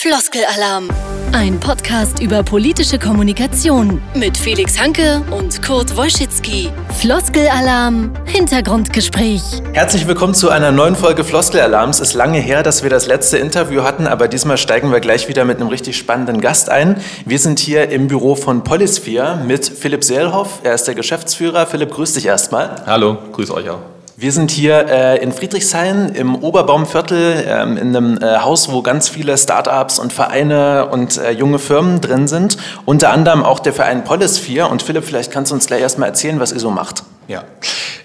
Floskelalarm. Ein Podcast über politische Kommunikation mit Felix Hanke und Kurt Wolschitzki. Floskelalarm Hintergrundgespräch. Herzlich willkommen zu einer neuen Folge Floskelalarms. Ist lange her, dass wir das letzte Interview hatten, aber diesmal steigen wir gleich wieder mit einem richtig spannenden Gast ein. Wir sind hier im Büro von Polisphere mit Philipp Seelhoff. Er ist der Geschäftsführer. Philipp, grüß dich erstmal. Hallo, grüß euch auch. Wir sind hier äh, in Friedrichshain im Oberbaumviertel ähm, in einem äh, Haus, wo ganz viele Startups und Vereine und äh, junge Firmen drin sind. Unter anderem auch der Verein Polisphere. Und Philipp, vielleicht kannst du uns gleich erstmal erzählen, was ihr so macht. Ja.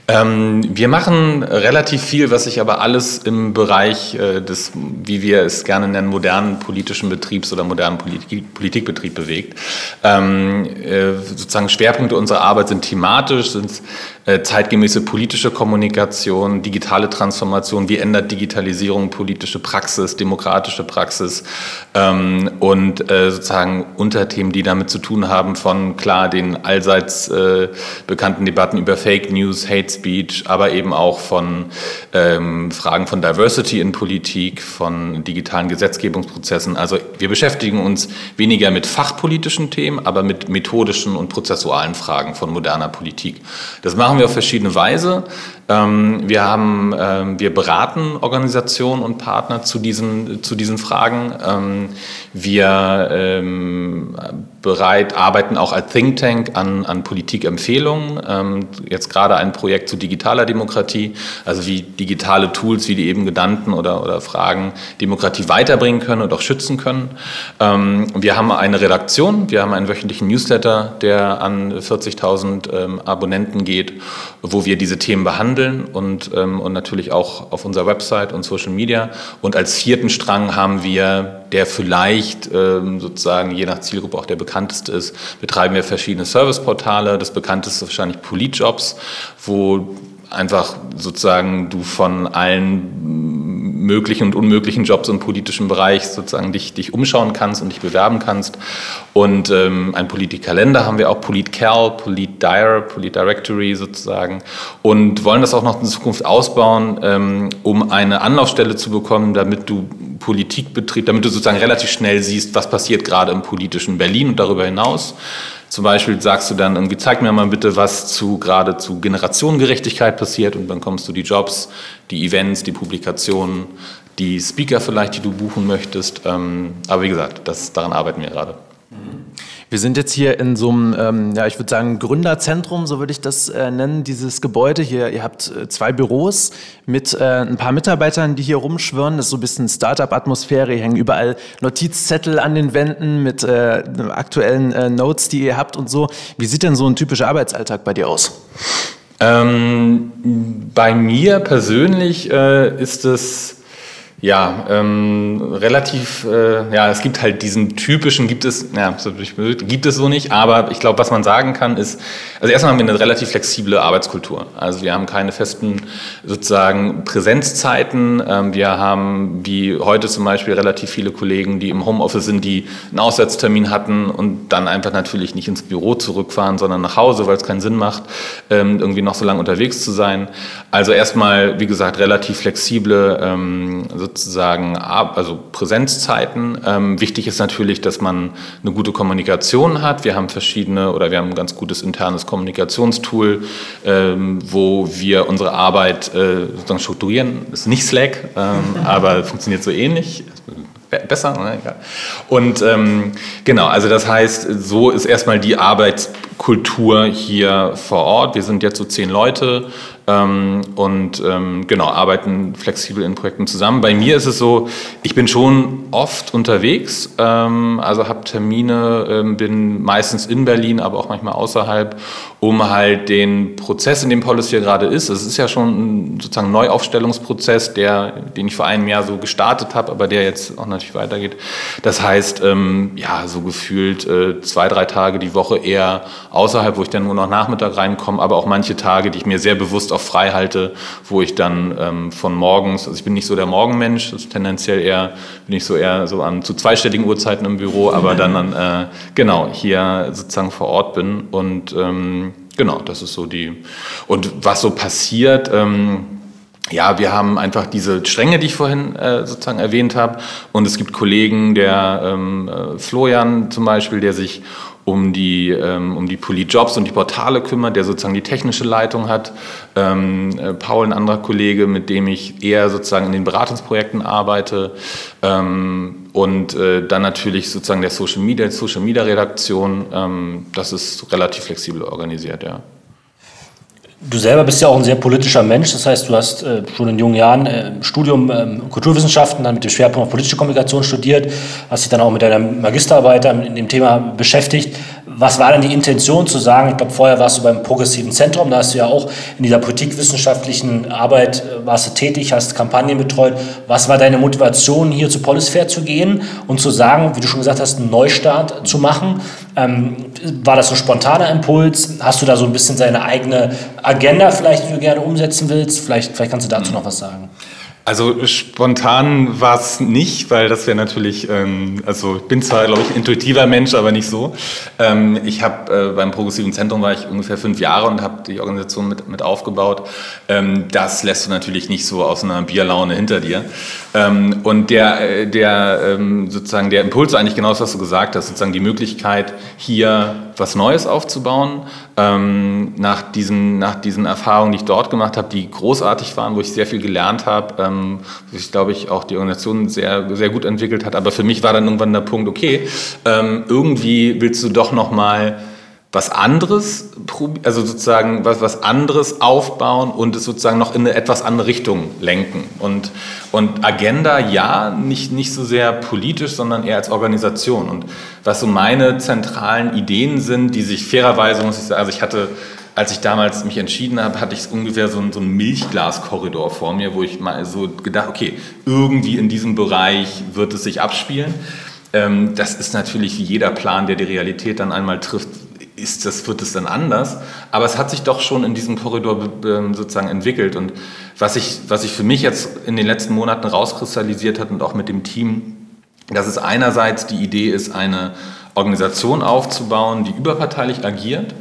Ähm, wir machen relativ viel, was sich aber alles im Bereich äh, des, wie wir es gerne nennen, modernen politischen Betriebs oder modernen Politik, Politikbetrieb bewegt. Ähm, äh, sozusagen Schwerpunkte unserer Arbeit sind thematisch, sind äh, zeitgemäße politische Kommunikation, digitale Transformation, wie ändert Digitalisierung politische Praxis, demokratische Praxis ähm, und äh, sozusagen Unterthemen, die damit zu tun haben, von klar den allseits äh, bekannten Debatten über Fake News, Hate Speech, aber eben auch von ähm, Fragen von Diversity in Politik, von digitalen Gesetzgebungsprozessen. Also wir beschäftigen uns weniger mit fachpolitischen Themen, aber mit methodischen und prozessualen Fragen von moderner Politik. Das machen wir auf verschiedene Weise. Ähm, wir, haben, ähm, wir beraten Organisationen und Partner zu diesen, zu diesen Fragen. Ähm, wir bereit, arbeiten auch als Think Tank an, an Politikempfehlungen. Jetzt gerade ein Projekt zu digitaler Demokratie, also wie digitale Tools wie die eben genannten oder, oder Fragen Demokratie weiterbringen können und auch schützen können. Wir haben eine Redaktion, wir haben einen wöchentlichen Newsletter, der an 40.000 ähm, Abonnenten geht, wo wir diese Themen behandeln und, ähm, und natürlich auch auf unserer Website und Social Media. Und als vierten Strang haben wir der vielleicht ähm, sozusagen je nach Zielgruppe auch der bekannteste ist, betreiben wir verschiedene Serviceportale. Das bekannteste ist wahrscheinlich Politjobs, wo einfach sozusagen du von allen möglichen und unmöglichen Jobs im politischen Bereich sozusagen dich, dich umschauen kannst und dich bewerben kannst. Und ähm, ein Politkalender haben wir auch, PolitCal, PolitDire, PolitDirectory sozusagen. Und wollen das auch noch in Zukunft ausbauen, ähm, um eine Anlaufstelle zu bekommen, damit du Politikbetrieb, damit du sozusagen relativ schnell siehst, was passiert gerade im politischen Berlin und darüber hinaus. Zum Beispiel sagst du dann irgendwie, zeig mir mal bitte, was zu gerade zu Generationengerechtigkeit passiert und dann kommst du die Jobs, die Events, die Publikationen, die Speaker vielleicht, die du buchen möchtest. Ähm, aber wie gesagt, das, daran arbeiten wir gerade. Wir sind jetzt hier in so einem, ähm, ja, ich würde sagen, Gründerzentrum, so würde ich das äh, nennen, dieses Gebäude hier. Ihr habt äh, zwei Büros mit äh, ein paar Mitarbeitern, die hier rumschwirren. Das ist so ein bisschen Startup-Atmosphäre. Hier hängen überall Notizzettel an den Wänden mit äh, aktuellen äh, Notes, die ihr habt und so. Wie sieht denn so ein typischer Arbeitsalltag bei dir aus? Ähm, bei mir persönlich ist es ja, ähm, relativ, äh, ja, es gibt halt diesen typischen, gibt es, ja, gibt es so nicht, aber ich glaube, was man sagen kann, ist, also erstmal haben wir eine relativ flexible Arbeitskultur. Also wir haben keine festen sozusagen Präsenzzeiten. Ähm, wir haben, wie heute zum Beispiel, relativ viele Kollegen, die im Homeoffice sind, die einen Auswärtstermin hatten und dann einfach natürlich nicht ins Büro zurückfahren, sondern nach Hause, weil es keinen Sinn macht, ähm, irgendwie noch so lange unterwegs zu sein. Also erstmal, wie gesagt, relativ flexible ähm, sozusagen also Präsenzzeiten. Ähm, wichtig ist natürlich, dass man eine gute Kommunikation hat. Wir haben verschiedene oder wir haben ein ganz gutes internes Kommunikationstool, ähm, wo wir unsere Arbeit äh, sozusagen strukturieren. Ist nicht Slack, ähm, aber funktioniert so ähnlich besser. Ne? Und ähm, genau, also das heißt, so ist erstmal die Arbeitskultur hier vor Ort. Wir sind jetzt so zehn Leute ähm, und ähm, genau, arbeiten flexibel in Projekten zusammen. Bei mir ist es so, ich bin schon oft unterwegs, ähm, also habe Termine, ähm, bin meistens in Berlin, aber auch manchmal außerhalb, um halt den Prozess, in dem Policy hier gerade ist, es ist ja schon ein sozusagen Neuaufstellungsprozess, der, den ich vor einem Jahr so gestartet habe, aber der jetzt auch natürlich weitergeht. Das heißt, ähm, ja, so gefühlt äh, zwei, drei Tage die Woche eher außerhalb, wo ich dann nur noch Nachmittag reinkomme, aber auch manche Tage, die ich mir sehr bewusst auch frei halte, wo ich dann ähm, von morgens, also ich bin nicht so der Morgenmensch, das ist tendenziell eher, bin ich so eher so an zu zweistelligen Uhrzeiten im Büro, aber dann an, äh, genau hier sozusagen vor Ort bin und ähm, genau, das ist so die und was so passiert. Ähm, ja, wir haben einfach diese Stränge, die ich vorhin äh, sozusagen erwähnt habe. Und es gibt Kollegen, der ähm, äh, Florian zum Beispiel, der sich um die, ähm, um die Polit-Jobs und die Portale kümmert, der sozusagen die technische Leitung hat. Ähm, äh, Paul, ein anderer Kollege, mit dem ich eher sozusagen in den Beratungsprojekten arbeite. Ähm, und äh, dann natürlich sozusagen der Social Media, Social Media Redaktion. Ähm, das ist relativ flexibel organisiert, ja. Du selber bist ja auch ein sehr politischer Mensch, das heißt, du hast äh, schon in jungen Jahren äh, Studium ähm, Kulturwissenschaften, dann mit dem Schwerpunkt auf politische Kommunikation studiert, hast dich dann auch mit deiner Magisterarbeit in dem Thema beschäftigt. Was war denn die Intention zu sagen, ich glaube, vorher warst du beim Progressiven Zentrum, da hast du ja auch in dieser politikwissenschaftlichen Arbeit äh, warst du tätig, hast Kampagnen betreut. Was war deine Motivation, hier zu Polisfair zu gehen und zu sagen, wie du schon gesagt hast, einen Neustart zu machen? Ähm, war das so ein spontaner Impuls? Hast du da so ein bisschen seine eigene Agenda vielleicht, die du gerne umsetzen willst? Vielleicht, vielleicht kannst du dazu noch was sagen. Also spontan war es nicht, weil das wäre natürlich, ähm, also ich bin zwar, glaube ich, intuitiver Mensch, aber nicht so. Ähm, ich habe äh, beim Progressiven Zentrum war ich ungefähr fünf Jahre und habe die Organisation mit, mit aufgebaut. Ähm, das lässt du natürlich nicht so aus einer Bierlaune hinter dir. Ähm, und der, äh, der ähm, sozusagen der Impuls eigentlich genau das, was du gesagt hast, sozusagen die Möglichkeit, hier was Neues aufzubauen, ähm, nach, diesen, nach diesen Erfahrungen, die ich dort gemacht habe, die großartig waren, wo ich sehr viel gelernt habe, ähm, wo sich, glaube ich, auch die Organisation sehr, sehr gut entwickelt hat. Aber für mich war dann irgendwann der Punkt, okay, ähm, irgendwie willst du doch noch mal was anderes, also sozusagen was, was anderes aufbauen und es sozusagen noch in eine etwas andere Richtung lenken. Und, und Agenda, ja, nicht, nicht so sehr politisch, sondern eher als Organisation. Und was so meine zentralen Ideen sind, die sich fairerweise, muss ich sagen, also ich hatte, als ich damals mich entschieden habe, hatte ich ungefähr so, so einen Milchglaskorridor vor mir, wo ich mal so gedacht, okay, irgendwie in diesem Bereich wird es sich abspielen. Ähm, das ist natürlich wie jeder Plan, der die Realität dann einmal trifft, ist das, wird es dann anders. Aber es hat sich doch schon in diesem Korridor sozusagen entwickelt. Und was ich, was sich für mich jetzt in den letzten Monaten rauskristallisiert hat und auch mit dem Team, dass es einerseits die Idee ist, eine Organisation aufzubauen, die überparteilich agiert,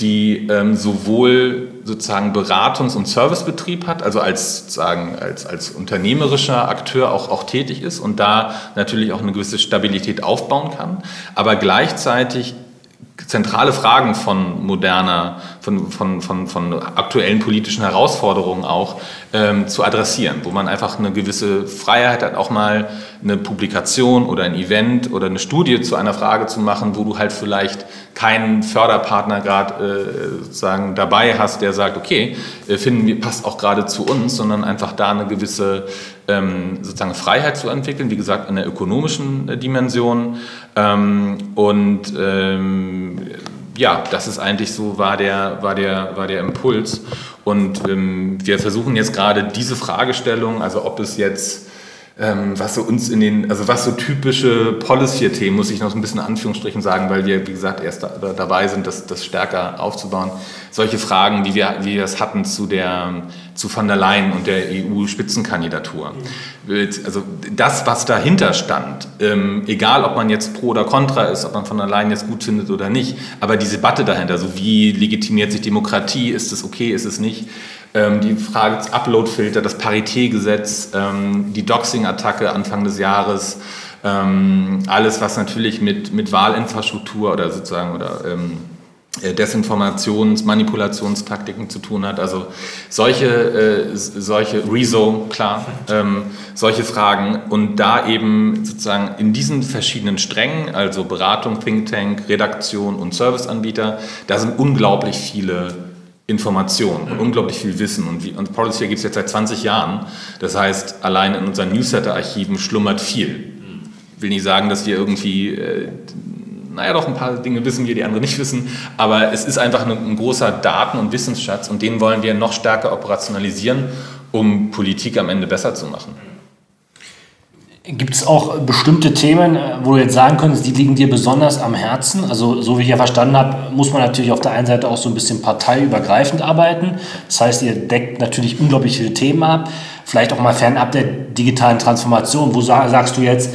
die ähm, sowohl sozusagen Beratungs- und Servicebetrieb hat, also als, sozusagen als, als unternehmerischer Akteur auch, auch tätig ist und da natürlich auch eine gewisse Stabilität aufbauen kann, aber gleichzeitig zentrale Fragen von moderner, von, von, von, von aktuellen politischen Herausforderungen auch ähm, zu adressieren, wo man einfach eine gewisse Freiheit hat, auch mal eine Publikation oder ein Event oder eine Studie zu einer Frage zu machen, wo du halt vielleicht keinen Förderpartner gerade äh, sozusagen dabei hast, der sagt, okay, äh, finden wir, passt auch gerade zu uns, sondern einfach da eine gewisse ähm, sozusagen Freiheit zu entwickeln, wie gesagt, in der ökonomischen äh, Dimension. Ähm, und ähm, ja, das ist eigentlich so, war der, war der, war der Impuls. Und ähm, wir versuchen jetzt gerade diese Fragestellung, also ob es jetzt ähm, was so uns in den, also was so typische Policy-Themen, muss ich noch so ein bisschen Anführungsstrichen sagen, weil wir, wie gesagt, erst da, dabei sind, das, das stärker aufzubauen. Solche Fragen, wie wir, wie wir es hatten zu der, zu von der Leyen und der EU-Spitzenkandidatur. Also das, was dahinter stand, ähm, egal ob man jetzt pro oder contra ist, ob man von der Leyen jetzt gut findet oder nicht, aber die Debatte dahinter, so wie legitimiert sich Demokratie, ist es okay, ist es nicht, ähm, die Frage des Upload-Filter, das Paritätgesetz, ähm, die Doxing-Attacke Anfang des Jahres, ähm, alles, was natürlich mit, mit Wahlinfrastruktur oder sozusagen oder ähm, äh, Desinformations-, Manipulationstaktiken zu tun hat. Also solche, äh, solche Rezo, klar, ähm, solche Fragen und da eben sozusagen in diesen verschiedenen Strängen, also Beratung, Think Tank, Redaktion und Serviceanbieter, da sind unglaublich viele Information und unglaublich viel Wissen. Und, wie, und Policy gibt es jetzt seit 20 Jahren. Das heißt, allein in unseren Newsletter-Archiven schlummert viel. Ich will nicht sagen, dass wir irgendwie, äh, naja, doch ein paar Dinge wissen wir, die andere nicht wissen, aber es ist einfach ein, ein großer Daten- und Wissensschatz und den wollen wir noch stärker operationalisieren, um Politik am Ende besser zu machen. Gibt es auch bestimmte Themen, äh, wo du jetzt sagen könntest, die liegen dir besonders am Herzen? Also, so wie ich ja verstanden habe, muss man natürlich auf der einen Seite auch so ein bisschen parteiübergreifend arbeiten. Das heißt, ihr deckt natürlich unglaublich viele Themen ab. Vielleicht auch mal fernab der digitalen Transformation. Wo sagst du jetzt,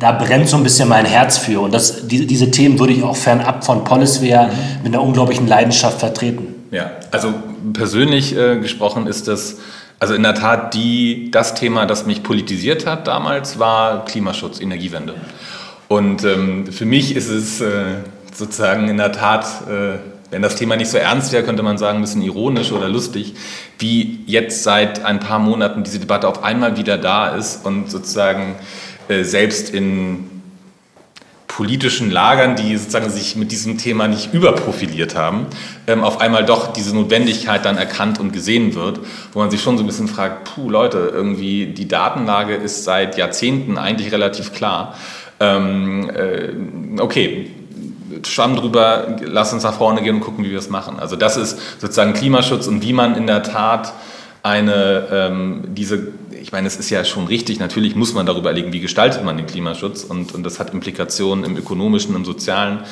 da brennt so ein bisschen mein Herz für. Und das, die, diese Themen würde ich auch fernab von Polisware mit einer unglaublichen Leidenschaft vertreten. Ja, also persönlich äh, gesprochen ist das Also in der Tat, die, das Thema, das mich politisiert hat damals, war Klimaschutz, Energiewende. Und ähm, für mich ist es äh, sozusagen in der Tat, äh, wenn das Thema nicht so ernst wäre, könnte man sagen, ein bisschen ironisch oder lustig, wie jetzt seit ein paar Monaten diese Debatte auf einmal wieder da ist und sozusagen äh, selbst in politischen Lagern, die sozusagen sich mit diesem Thema nicht überprofiliert haben, ähm, auf einmal doch diese Notwendigkeit dann erkannt und gesehen wird, wo man sich schon so ein bisschen fragt, puh Leute, irgendwie die Datenlage ist seit Jahrzehnten eigentlich relativ klar. Ähm, äh, okay, Schwamm drüber, lass uns nach vorne gehen und gucken, wie wir es machen. Also das ist sozusagen Klimaschutz und wie man in der Tat eine, ähm, diese ich meine, es ist ja schon richtig, natürlich muss man darüber erlegen, wie gestaltet man den Klimaschutz und, und das hat Implikationen im ökonomischen, im sozialen,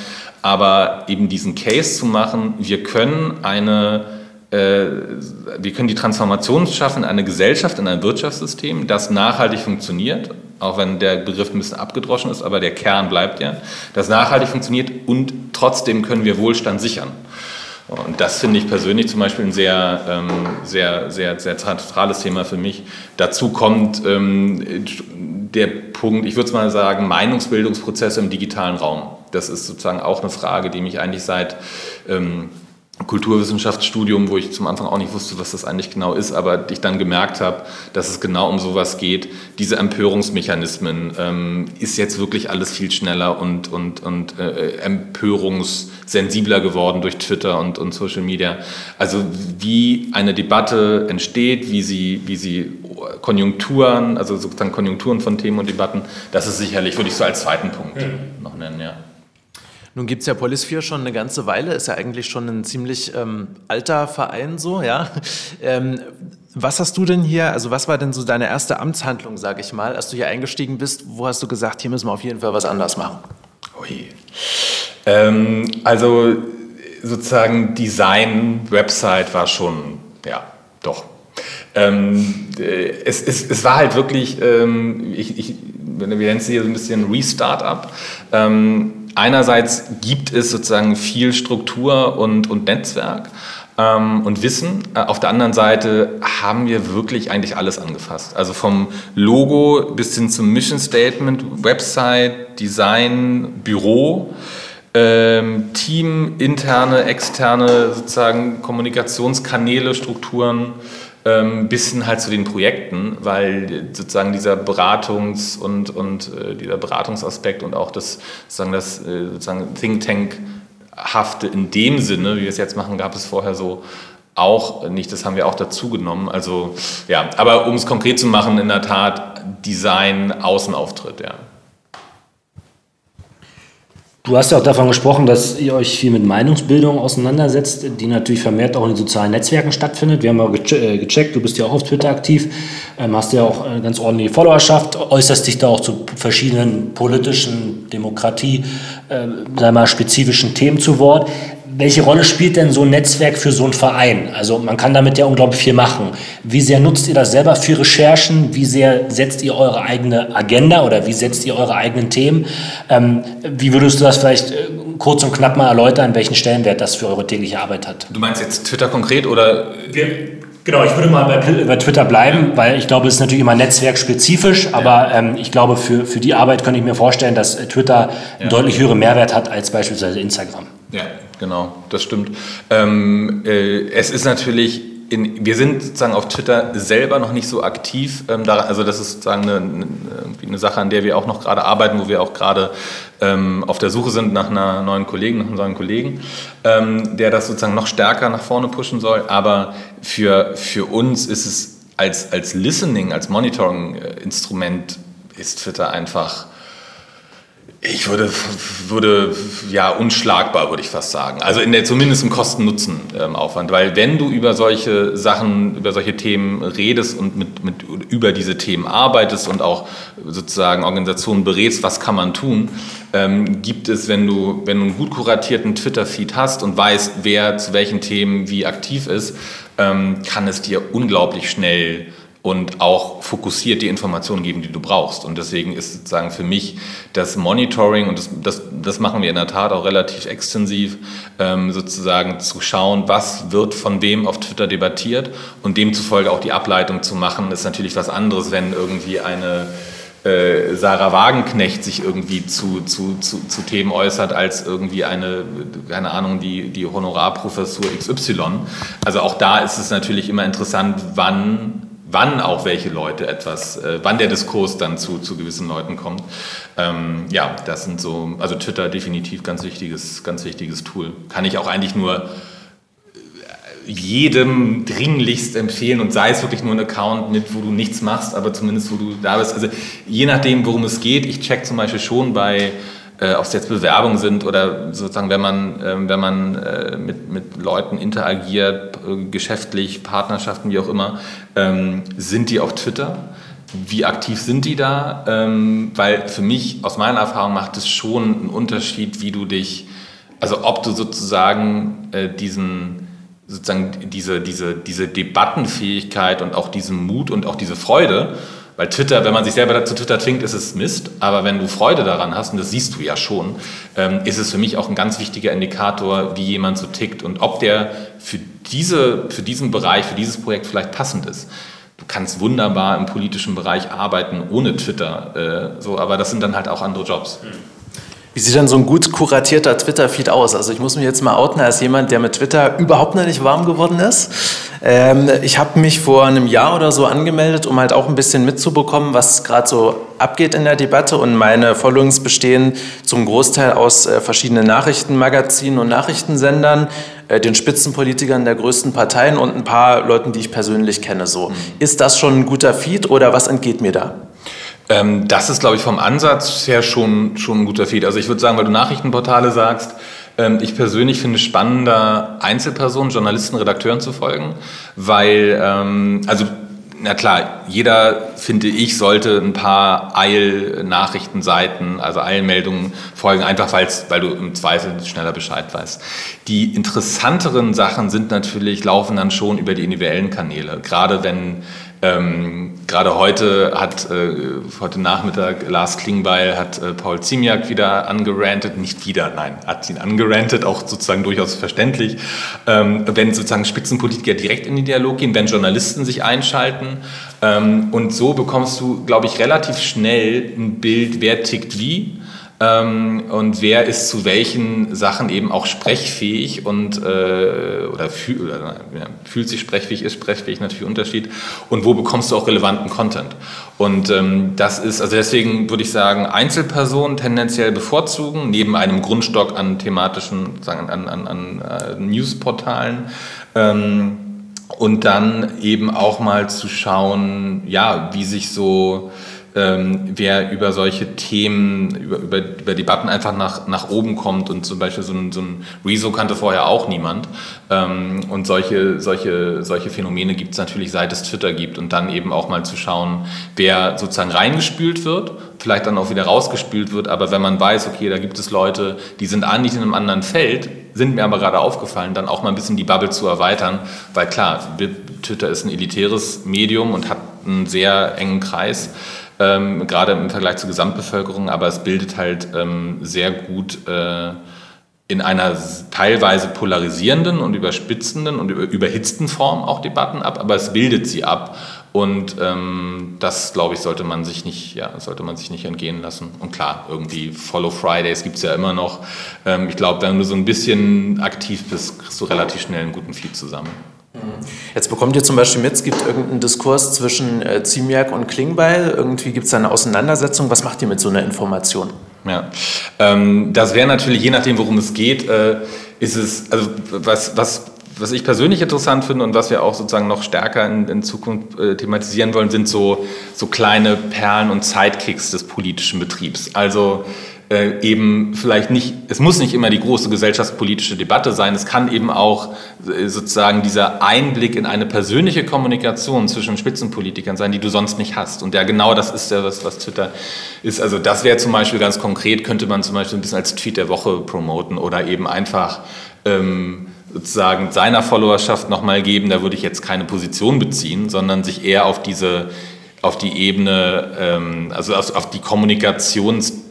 aber eben diesen Case zu machen, wir können eine äh, wir können die Transformation schaffen in eine Gesellschaft, in ein Wirtschaftssystem, das nachhaltig funktioniert, auch wenn der Begriff ein bisschen abgedroschen ist, aber der Kern bleibt ja, das nachhaltig funktioniert und trotzdem können wir Wohlstand sichern. Und das finde ich persönlich zum Beispiel ein sehr, ähm, sehr, sehr, sehr zentrales Thema für mich. Dazu kommt ähm, der Punkt, ich würde es mal sagen, Meinungsbildungsprozesse im digitalen Raum. Das ist sozusagen auch eine Frage, die mich eigentlich seit ähm, Kulturwissenschaftsstudium, wo ich zum Anfang auch nicht wusste, was das eigentlich genau ist, aber ich dann gemerkt habe, dass es genau um sowas geht. Diese Empörungsmechanismen ähm, ist jetzt wirklich alles viel schneller und, und, und äh, empörungssensibler geworden durch Twitter und, und Social Media. Also wie eine Debatte entsteht, wie sie, wie sie Konjunkturen, also sozusagen Konjunkturen von Themen und Debatten, das ist sicherlich, würde ich so als zweiten Punkt mhm. noch nennen, ja. Nun gibt es ja Polisphere schon eine ganze Weile, ist ja eigentlich schon ein ziemlich ähm, alter Verein so, ja. Ähm, was hast du denn hier, also was war denn so deine erste Amtshandlung, sage ich mal, als du hier eingestiegen bist? Wo hast du gesagt, hier müssen wir auf jeden Fall was anders machen? Ui. Ähm, also sozusagen Design, Website war schon, ja, doch. Ähm, äh, es, es, es war halt wirklich, ähm, ich, ich, wir nennen es hier so ein bisschen Restart-up. Ähm, einerseits gibt es sozusagen viel Struktur und, und Netzwerk ähm, und Wissen. Äh, auf der anderen Seite haben wir wirklich eigentlich alles angefasst. Also vom Logo bis hin zum Mission Statement, Website, Design, Büro. Ähm, Team, interne, externe sozusagen Kommunikationskanäle, Strukturen, bis hin halt zu den Projekten, weil sozusagen dieser Beratungs- und, und äh, dieser Beratungsaspekt und auch das sozusagen das äh, sozusagen Think Tank hafte in dem Sinne, wie wir es jetzt machen, gab es vorher so auch nicht. Das haben wir auch dazu genommen. Also ja, aber um es konkret zu machen, in der Tat Design, Außenauftritt, ja. Du hast ja auch davon gesprochen, dass ihr euch viel mit Meinungsbildung auseinandersetzt, die natürlich vermehrt auch in den sozialen Netzwerken stattfindet. Wir haben auch äh, gecheckt, du bist ja auch auf Twitter aktiv, ähm, hast ja auch eine ganz ordentliche Followerschaft, äußerst dich da auch zu verschiedenen politischen, Demokratie, äh, sagen mal, spezifischen Themen zu Wort welche Rolle spielt denn so ein Netzwerk für so einen Verein? Also man kann damit ja unglaublich viel machen. Wie sehr nutzt ihr das selber für Recherchen? Wie sehr setzt ihr eure eigene Agenda oder wie setzt ihr eure eigenen Themen? Ähm, wie würdest du das vielleicht äh, kurz und knapp mal erläutern, welchen Stellenwert das für eure tägliche Arbeit hat? Du meinst jetzt Twitter konkret oder? Wir, genau, ich würde mal bei, bei Twitter bleiben, ja. weil ich glaube, es ist natürlich immer netzwerkspezifisch, aber ja. ähm, ich glaube, für, für die Arbeit könnte ich mir vorstellen, dass Twitter ja. einen deutlich höheren Mehrwert hat als beispielsweise Instagram. Ja, genau, das stimmt. Ähm, äh, es ist natürlich, in, wir sind sozusagen auf Twitter selber noch nicht so aktiv. Ähm, da, also das ist sozusagen eine, eine, eine, Sache, an der wir auch noch gerade arbeiten, wo wir auch gerade ähm, auf der Suche sind nach einer neuen Kollegen, nach einem neuen Kollegen, ähm, der das sozusagen noch stärker nach vorne pushen soll. Aber für, für uns ist es als, als Listening, als Monitoring-Instrument ist Twitter einfach ich würde, würde, ja, unschlagbar, würde ich fast sagen. Also in der, zumindest im Kosten-Nutzen-Aufwand. Weil wenn du über solche Sachen, über solche Themen redest und mit, mit, über diese Themen arbeitest und auch sozusagen Organisationen berätst, was kann man tun, ähm, gibt es, wenn du, wenn du einen gut kuratierten Twitter-Feed hast und weißt, wer zu welchen Themen wie aktiv ist, ähm, kann es dir unglaublich schnell und auch fokussiert die Informationen geben, die du brauchst. Und deswegen ist sozusagen für mich das Monitoring, und das, das, das machen wir in der Tat auch relativ extensiv, ähm, sozusagen zu schauen, was wird von wem auf Twitter debattiert und demzufolge auch die Ableitung zu machen, ist natürlich was anderes, wenn irgendwie eine äh, Sarah Wagenknecht sich irgendwie zu, zu, zu, zu, Themen äußert, als irgendwie eine, keine Ahnung, die, die Honorarprofessur XY. Also auch da ist es natürlich immer interessant, wann wann auch welche Leute etwas, äh, wann der Diskurs dann zu, zu gewissen Leuten kommt. Ähm, ja, das sind so, also Twitter definitiv ganz wichtiges, ganz wichtiges Tool. Kann ich auch eigentlich nur äh, jedem dringlichst empfehlen und sei es wirklich nur ein Account mit, wo du nichts machst, aber zumindest wo du da bist. Also je nachdem, worum es geht. Ich check zum Beispiel schon bei äh, ob es jetzt Bewerbungen sind oder sozusagen, wenn man, äh, wenn man äh, mit, mit Leuten interagiert, äh, geschäftlich, Partnerschaften, wie auch immer, ähm, sind die auf Twitter? Wie aktiv sind die da? Ähm, weil für mich, aus meiner Erfahrung, macht es schon einen Unterschied, wie du dich, also ob du sozusagen äh, diesen, sozusagen diese, diese, diese Debattenfähigkeit und auch diesen Mut und auch diese Freude weil Twitter, wenn man sich selber zu Twitter zwingt, ist es Mist. Aber wenn du Freude daran hast, und das siehst du ja schon, ähm, ist es für mich auch ein ganz wichtiger Indikator, wie jemand so tickt und ob der für, diese, für diesen Bereich, für dieses Projekt vielleicht passend ist. Du kannst wunderbar im politischen Bereich arbeiten ohne Twitter, äh, so, aber das sind dann halt auch andere Jobs. Mhm. Wie sieht denn so ein gut kuratierter Twitter-Feed aus? Also ich muss mich jetzt mal outen als jemand, der mit Twitter überhaupt noch nicht warm geworden ist. Ähm, ich habe mich vor einem Jahr oder so angemeldet, um halt auch ein bisschen mitzubekommen, was gerade so abgeht in der Debatte. Und meine Followings bestehen zum Großteil aus äh, verschiedenen Nachrichtenmagazinen und Nachrichtensendern, äh, den Spitzenpolitikern der größten Parteien und ein paar Leuten, die ich persönlich kenne. So. Mhm. Ist das schon ein guter Feed oder was entgeht mir da? Ähm, das ist, glaube ich, vom Ansatz her schon, schon ein guter Feed. Also ich würde sagen, weil du Nachrichtenportale sagst, ähm, ich persönlich finde es spannender, Einzelpersonen, Journalisten, Redakteuren zu folgen, weil, ähm, also na klar, jeder, finde ich, sollte ein paar Eil-Nachrichtenseiten, also Eilmeldungen folgen, einfach weil du im Zweifel schneller Bescheid weißt. Die interessanteren Sachen sind natürlich, laufen dann schon über die individuellen Kanäle. Gerade wenn ähm, Gerade heute hat, äh, heute Nachmittag, Lars Klingbeil hat äh, Paul Ziemiak wieder angerantet, nicht wieder, nein, hat ihn angerantet, auch sozusagen durchaus verständlich. Ähm, wenn sozusagen Spitzenpolitiker direkt in den Dialog gehen, wenn Journalisten sich einschalten. Ähm, und so bekommst du, glaube ich, relativ schnell ein Bild, wer tickt wie ähm, und wer ist zu welchen Sachen eben auch sprechfähig und äh, oder, fühl, oder ja, fühlt sich sprechfähig, ist sprechfähig natürlich Unterschied und wo bekommst du auch relevanten Content. Und ähm, das ist, also deswegen würde ich sagen, Einzelpersonen tendenziell bevorzugen, neben einem Grundstock an thematischen, sagen, an, an, an uh, Newsportalen. Ähm, und dann eben auch mal zu schauen, ja, wie sich so ähm, wer über solche Themen, über, über, über Debatten einfach nach, nach oben kommt und zum Beispiel so ein, so ein Rezo kannte vorher auch niemand. Ähm, und solche, solche, solche Phänomene gibt es natürlich, seit es Twitter gibt und dann eben auch mal zu schauen, wer sozusagen reingespült wird, vielleicht dann auch wieder rausgespült wird, aber wenn man weiß, okay, da gibt es Leute, die sind eigentlich in einem anderen Feld, sind mir aber gerade aufgefallen, dann auch mal ein bisschen die Bubble zu erweitern, weil klar, Twitter ist ein elitäres Medium und hat einen sehr engen Kreis ähm, gerade im Vergleich zur Gesamtbevölkerung, aber es bildet halt ähm, sehr gut äh, in einer teilweise polarisierenden und überspitzenden und überhitzten Form auch Debatten ab, aber es bildet sie ab. Und ähm, das, glaube ich, sollte man sich nicht, ja, sollte man sich nicht entgehen lassen. Und klar, irgendwie Follow Fridays gibt es ja immer noch. Ähm, ich glaube, wenn du so ein bisschen aktiv bist, kriegst du relativ schnell einen guten Feed zusammen. Jetzt bekommt ihr zum Beispiel mit, es gibt irgendeinen Diskurs zwischen äh, Ziemiak und Klingbeil. Irgendwie gibt es da eine Auseinandersetzung. Was macht ihr mit so einer Information? Ja, ähm, das wäre natürlich, je nachdem, worum es geht, äh, ist es, also was, was, was ich persönlich interessant finde und was wir auch sozusagen noch stärker in, in Zukunft äh, thematisieren wollen, sind so, so kleine Perlen und Sidekicks des politischen Betriebs. Also äh, eben vielleicht nicht, es muss nicht immer die große gesellschaftspolitische Debatte sein, es kann eben auch äh, sozusagen dieser Einblick in eine persönliche Kommunikation zwischen Spitzenpolitikern sein, die du sonst nicht hast. Und ja, genau das ist ja was, was Twitter ist. Also das wäre zum Beispiel ganz konkret, könnte man zum Beispiel ein bisschen als Tweet der Woche promoten oder eben einfach ähm, sozusagen seiner Followerschaft nochmal geben, da würde ich jetzt keine Position beziehen, sondern sich eher auf diese, auf die Ebene, ähm, also auf, auf die Kommunikations-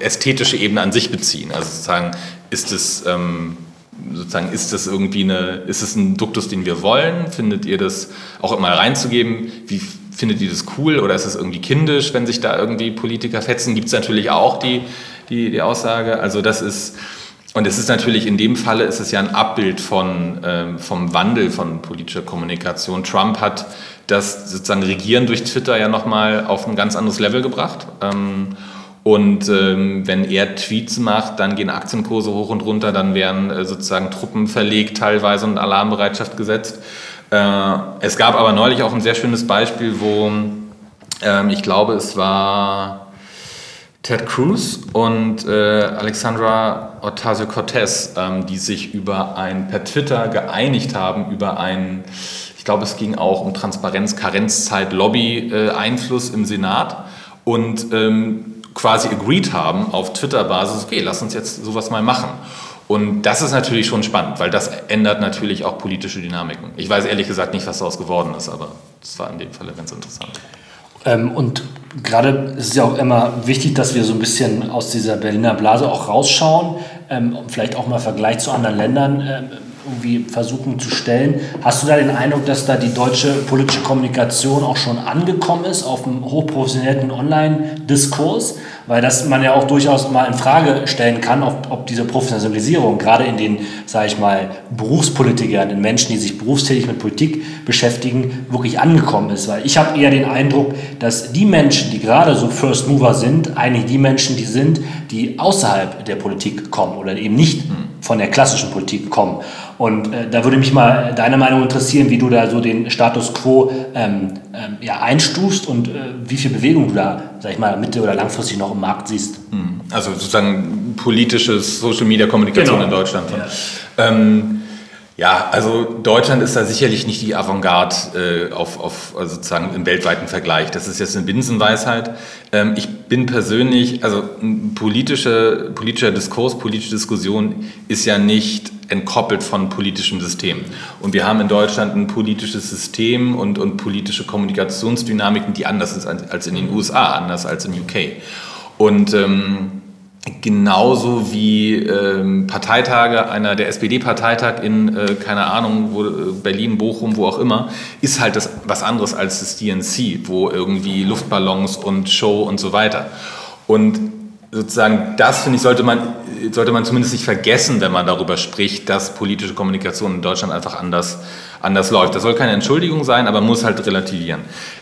ästhetische Ebene an sich beziehen. Also sozusagen, ist es ähm, sozusagen, ist das irgendwie eine, ist es ein Duktus, den wir wollen? Findet ihr das auch immer reinzugeben? Wie findet ihr das cool oder ist es irgendwie kindisch, wenn sich da irgendwie Politiker fetzen? Gibt es natürlich auch die, die, die Aussage. Also das ist, und es ist natürlich in dem Falle ist es ja ein Abbild von, ähm, vom Wandel von politischer Kommunikation. Trump hat das sozusagen Regieren durch Twitter ja nochmal auf ein ganz anderes Level gebracht. Ähm, und ähm, wenn er Tweets macht, dann gehen Aktienkurse hoch und runter, dann werden äh, sozusagen Truppen verlegt teilweise und Alarmbereitschaft gesetzt. Äh, es gab aber neulich auch ein sehr schönes Beispiel, wo ähm, ich glaube, es war Ted Cruz und äh, Alexandra Ocasio-Cortez, ähm, die sich über ein per Twitter geeinigt haben über ein, ich glaube, es ging auch um Transparenz, Karenzzeit, Lobby-Einfluss äh, im Senat und ähm, quasi agreed haben auf Twitter-Basis, okay, lass uns jetzt sowas mal machen. Und das ist natürlich schon spannend, weil das ändert natürlich auch politische Dynamiken. Ich weiß ehrlich gesagt nicht, was daraus geworden ist, aber das war in dem Fall ganz interessant. Ähm, und gerade ist es ja auch immer wichtig, dass wir so ein bisschen aus dieser Berliner Blase auch rausschauen, ähm, vielleicht auch mal Vergleich zu anderen Ländern ähm, irgendwie versuchen zu stellen. Hast du da den Eindruck, dass da die deutsche politische Kommunikation auch schon angekommen ist auf einem hochprofessionellen Online-Diskurs? Weil das man ja auch durchaus mal in Frage stellen kann, ob, ob diese Professionalisierung gerade in den, sage ich mal, Berufspolitikern, in Menschen, die sich berufstätig mit Politik beschäftigen, wirklich angekommen ist. Weil ich habe eher den Eindruck, dass die Menschen, die gerade so First Mover sind, eigentlich die Menschen, die sind, die außerhalb der Politik kommen oder eben nicht von der klassischen Politik kommen. Und äh, da würde mich mal deine Meinung interessieren, wie du da so den Status quo ähm, ähm, ja, einstufst und äh, wie viel Bewegung du da, sag ich mal, mittel- oder langfristig noch im Markt siehst. Hm. Also sozusagen politische Social-Media-Kommunikation genau. in Deutschland. Ja. Ähm, ja, also Deutschland ist da sicherlich nicht die Avantgarde äh, auf, auf also sozusagen im weltweiten Vergleich. Das ist jetzt eine Binsenweisheit. Ähm, ich bin persönlich, also ein politischer, politischer Diskurs, politische Diskussion ist ja nicht entkoppelt von politischem System. Und wir haben in Deutschland ein politisches System und, und politische Kommunikationsdynamiken, die anders ist als in den USA, anders als in UK. Und ähm, Genauso wie ähm, Parteitage, einer der SPD-Parteitag in, äh, keine Ahnung, wo, äh, Berlin, Bochum, wo auch immer, ist halt das was anderes als das DNC, wo irgendwie Luftballons und Show und so weiter. Und sozusagen das, finde ich, sollte man, sollte man zumindest nicht vergessen, wenn man darüber spricht, dass politische Kommunikation in Deutschland einfach anders anders läuft. Das soll keine Entschuldigung sein, aber muss halt relativieren.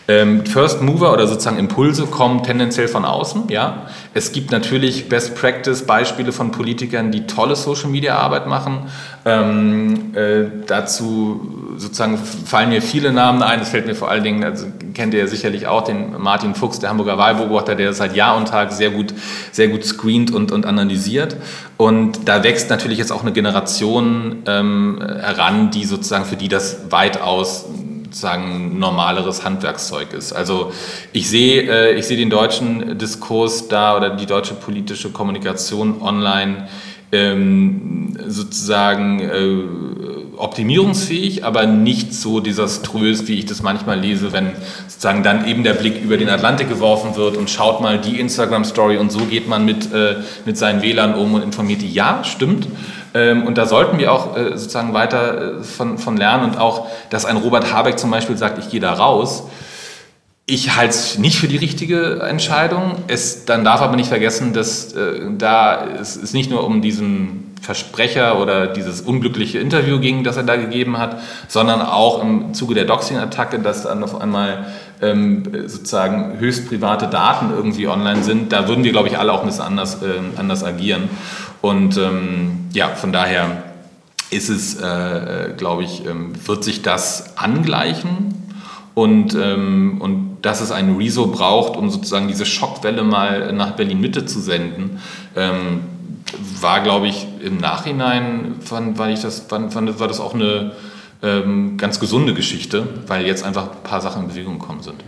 Ähm, First Mover oder sozusagen Impulse kommen tendenziell von außen. Ja, es gibt natürlich Best Practice Beispiele von Politikern, die tolle Social Media Arbeit machen. Ähm, äh, dazu sozusagen fallen mir viele Namen ein. Es fällt mir vor allen Dingen, also kennt ihr ja sicherlich auch den Martin Fuchs, der Hamburger Wahlbeobachter, der seit Jahr und Tag sehr gut, sehr gut screent und, und analysiert. Und da wächst natürlich jetzt auch eine Generation ähm, heran, die sozusagen für die das weitaus sozusagen normaleres Handwerkszeug ist. Also ich sehe, äh, ich sehe den deutschen Diskurs da oder die deutsche politische Kommunikation online ähm, sozusagen äh, optimierungsfähig, aber nicht so desaströs, wie ich das manchmal lese, wenn sozusagen dann eben der Blick über den Atlantik geworfen wird und schaut mal die Instagram-Story und so geht man mit, äh, mit seinen Wählern um und informiert die. Ja, stimmt. Ähm, und da sollten wir auch äh, sozusagen weiter äh, von, von lernen und auch, dass ein Robert Habeck zum Beispiel sagt, ich gehe da raus. Ich halte es nicht für die richtige Entscheidung. Es, dann darf aber nicht vergessen, dass äh, da es, es nicht nur um diesen Versprecher oder dieses unglückliche Interview ging, das er da gegeben hat, sondern auch im Zuge der Doxing-Attacke, dass dann auf einmal ähm, sozusagen höchst private Daten irgendwie online sind. Da würden wir, glaube ich, alle auch ein bisschen anders, äh, anders agieren. Und ähm, ja, von daher ist es, äh, glaube ich, ähm, wird sich das angleichen und, ähm, und dass es einen Rezo braucht, um sozusagen diese Schockwelle mal nach Berlin-Mitte zu senden, ähm, war, glaube ich, im Nachhinein, fand, war, ich das, fand, fand, war das auch eine ähm, ganz gesunde Geschichte, weil jetzt einfach ein paar Sachen in Bewegung gekommen sind.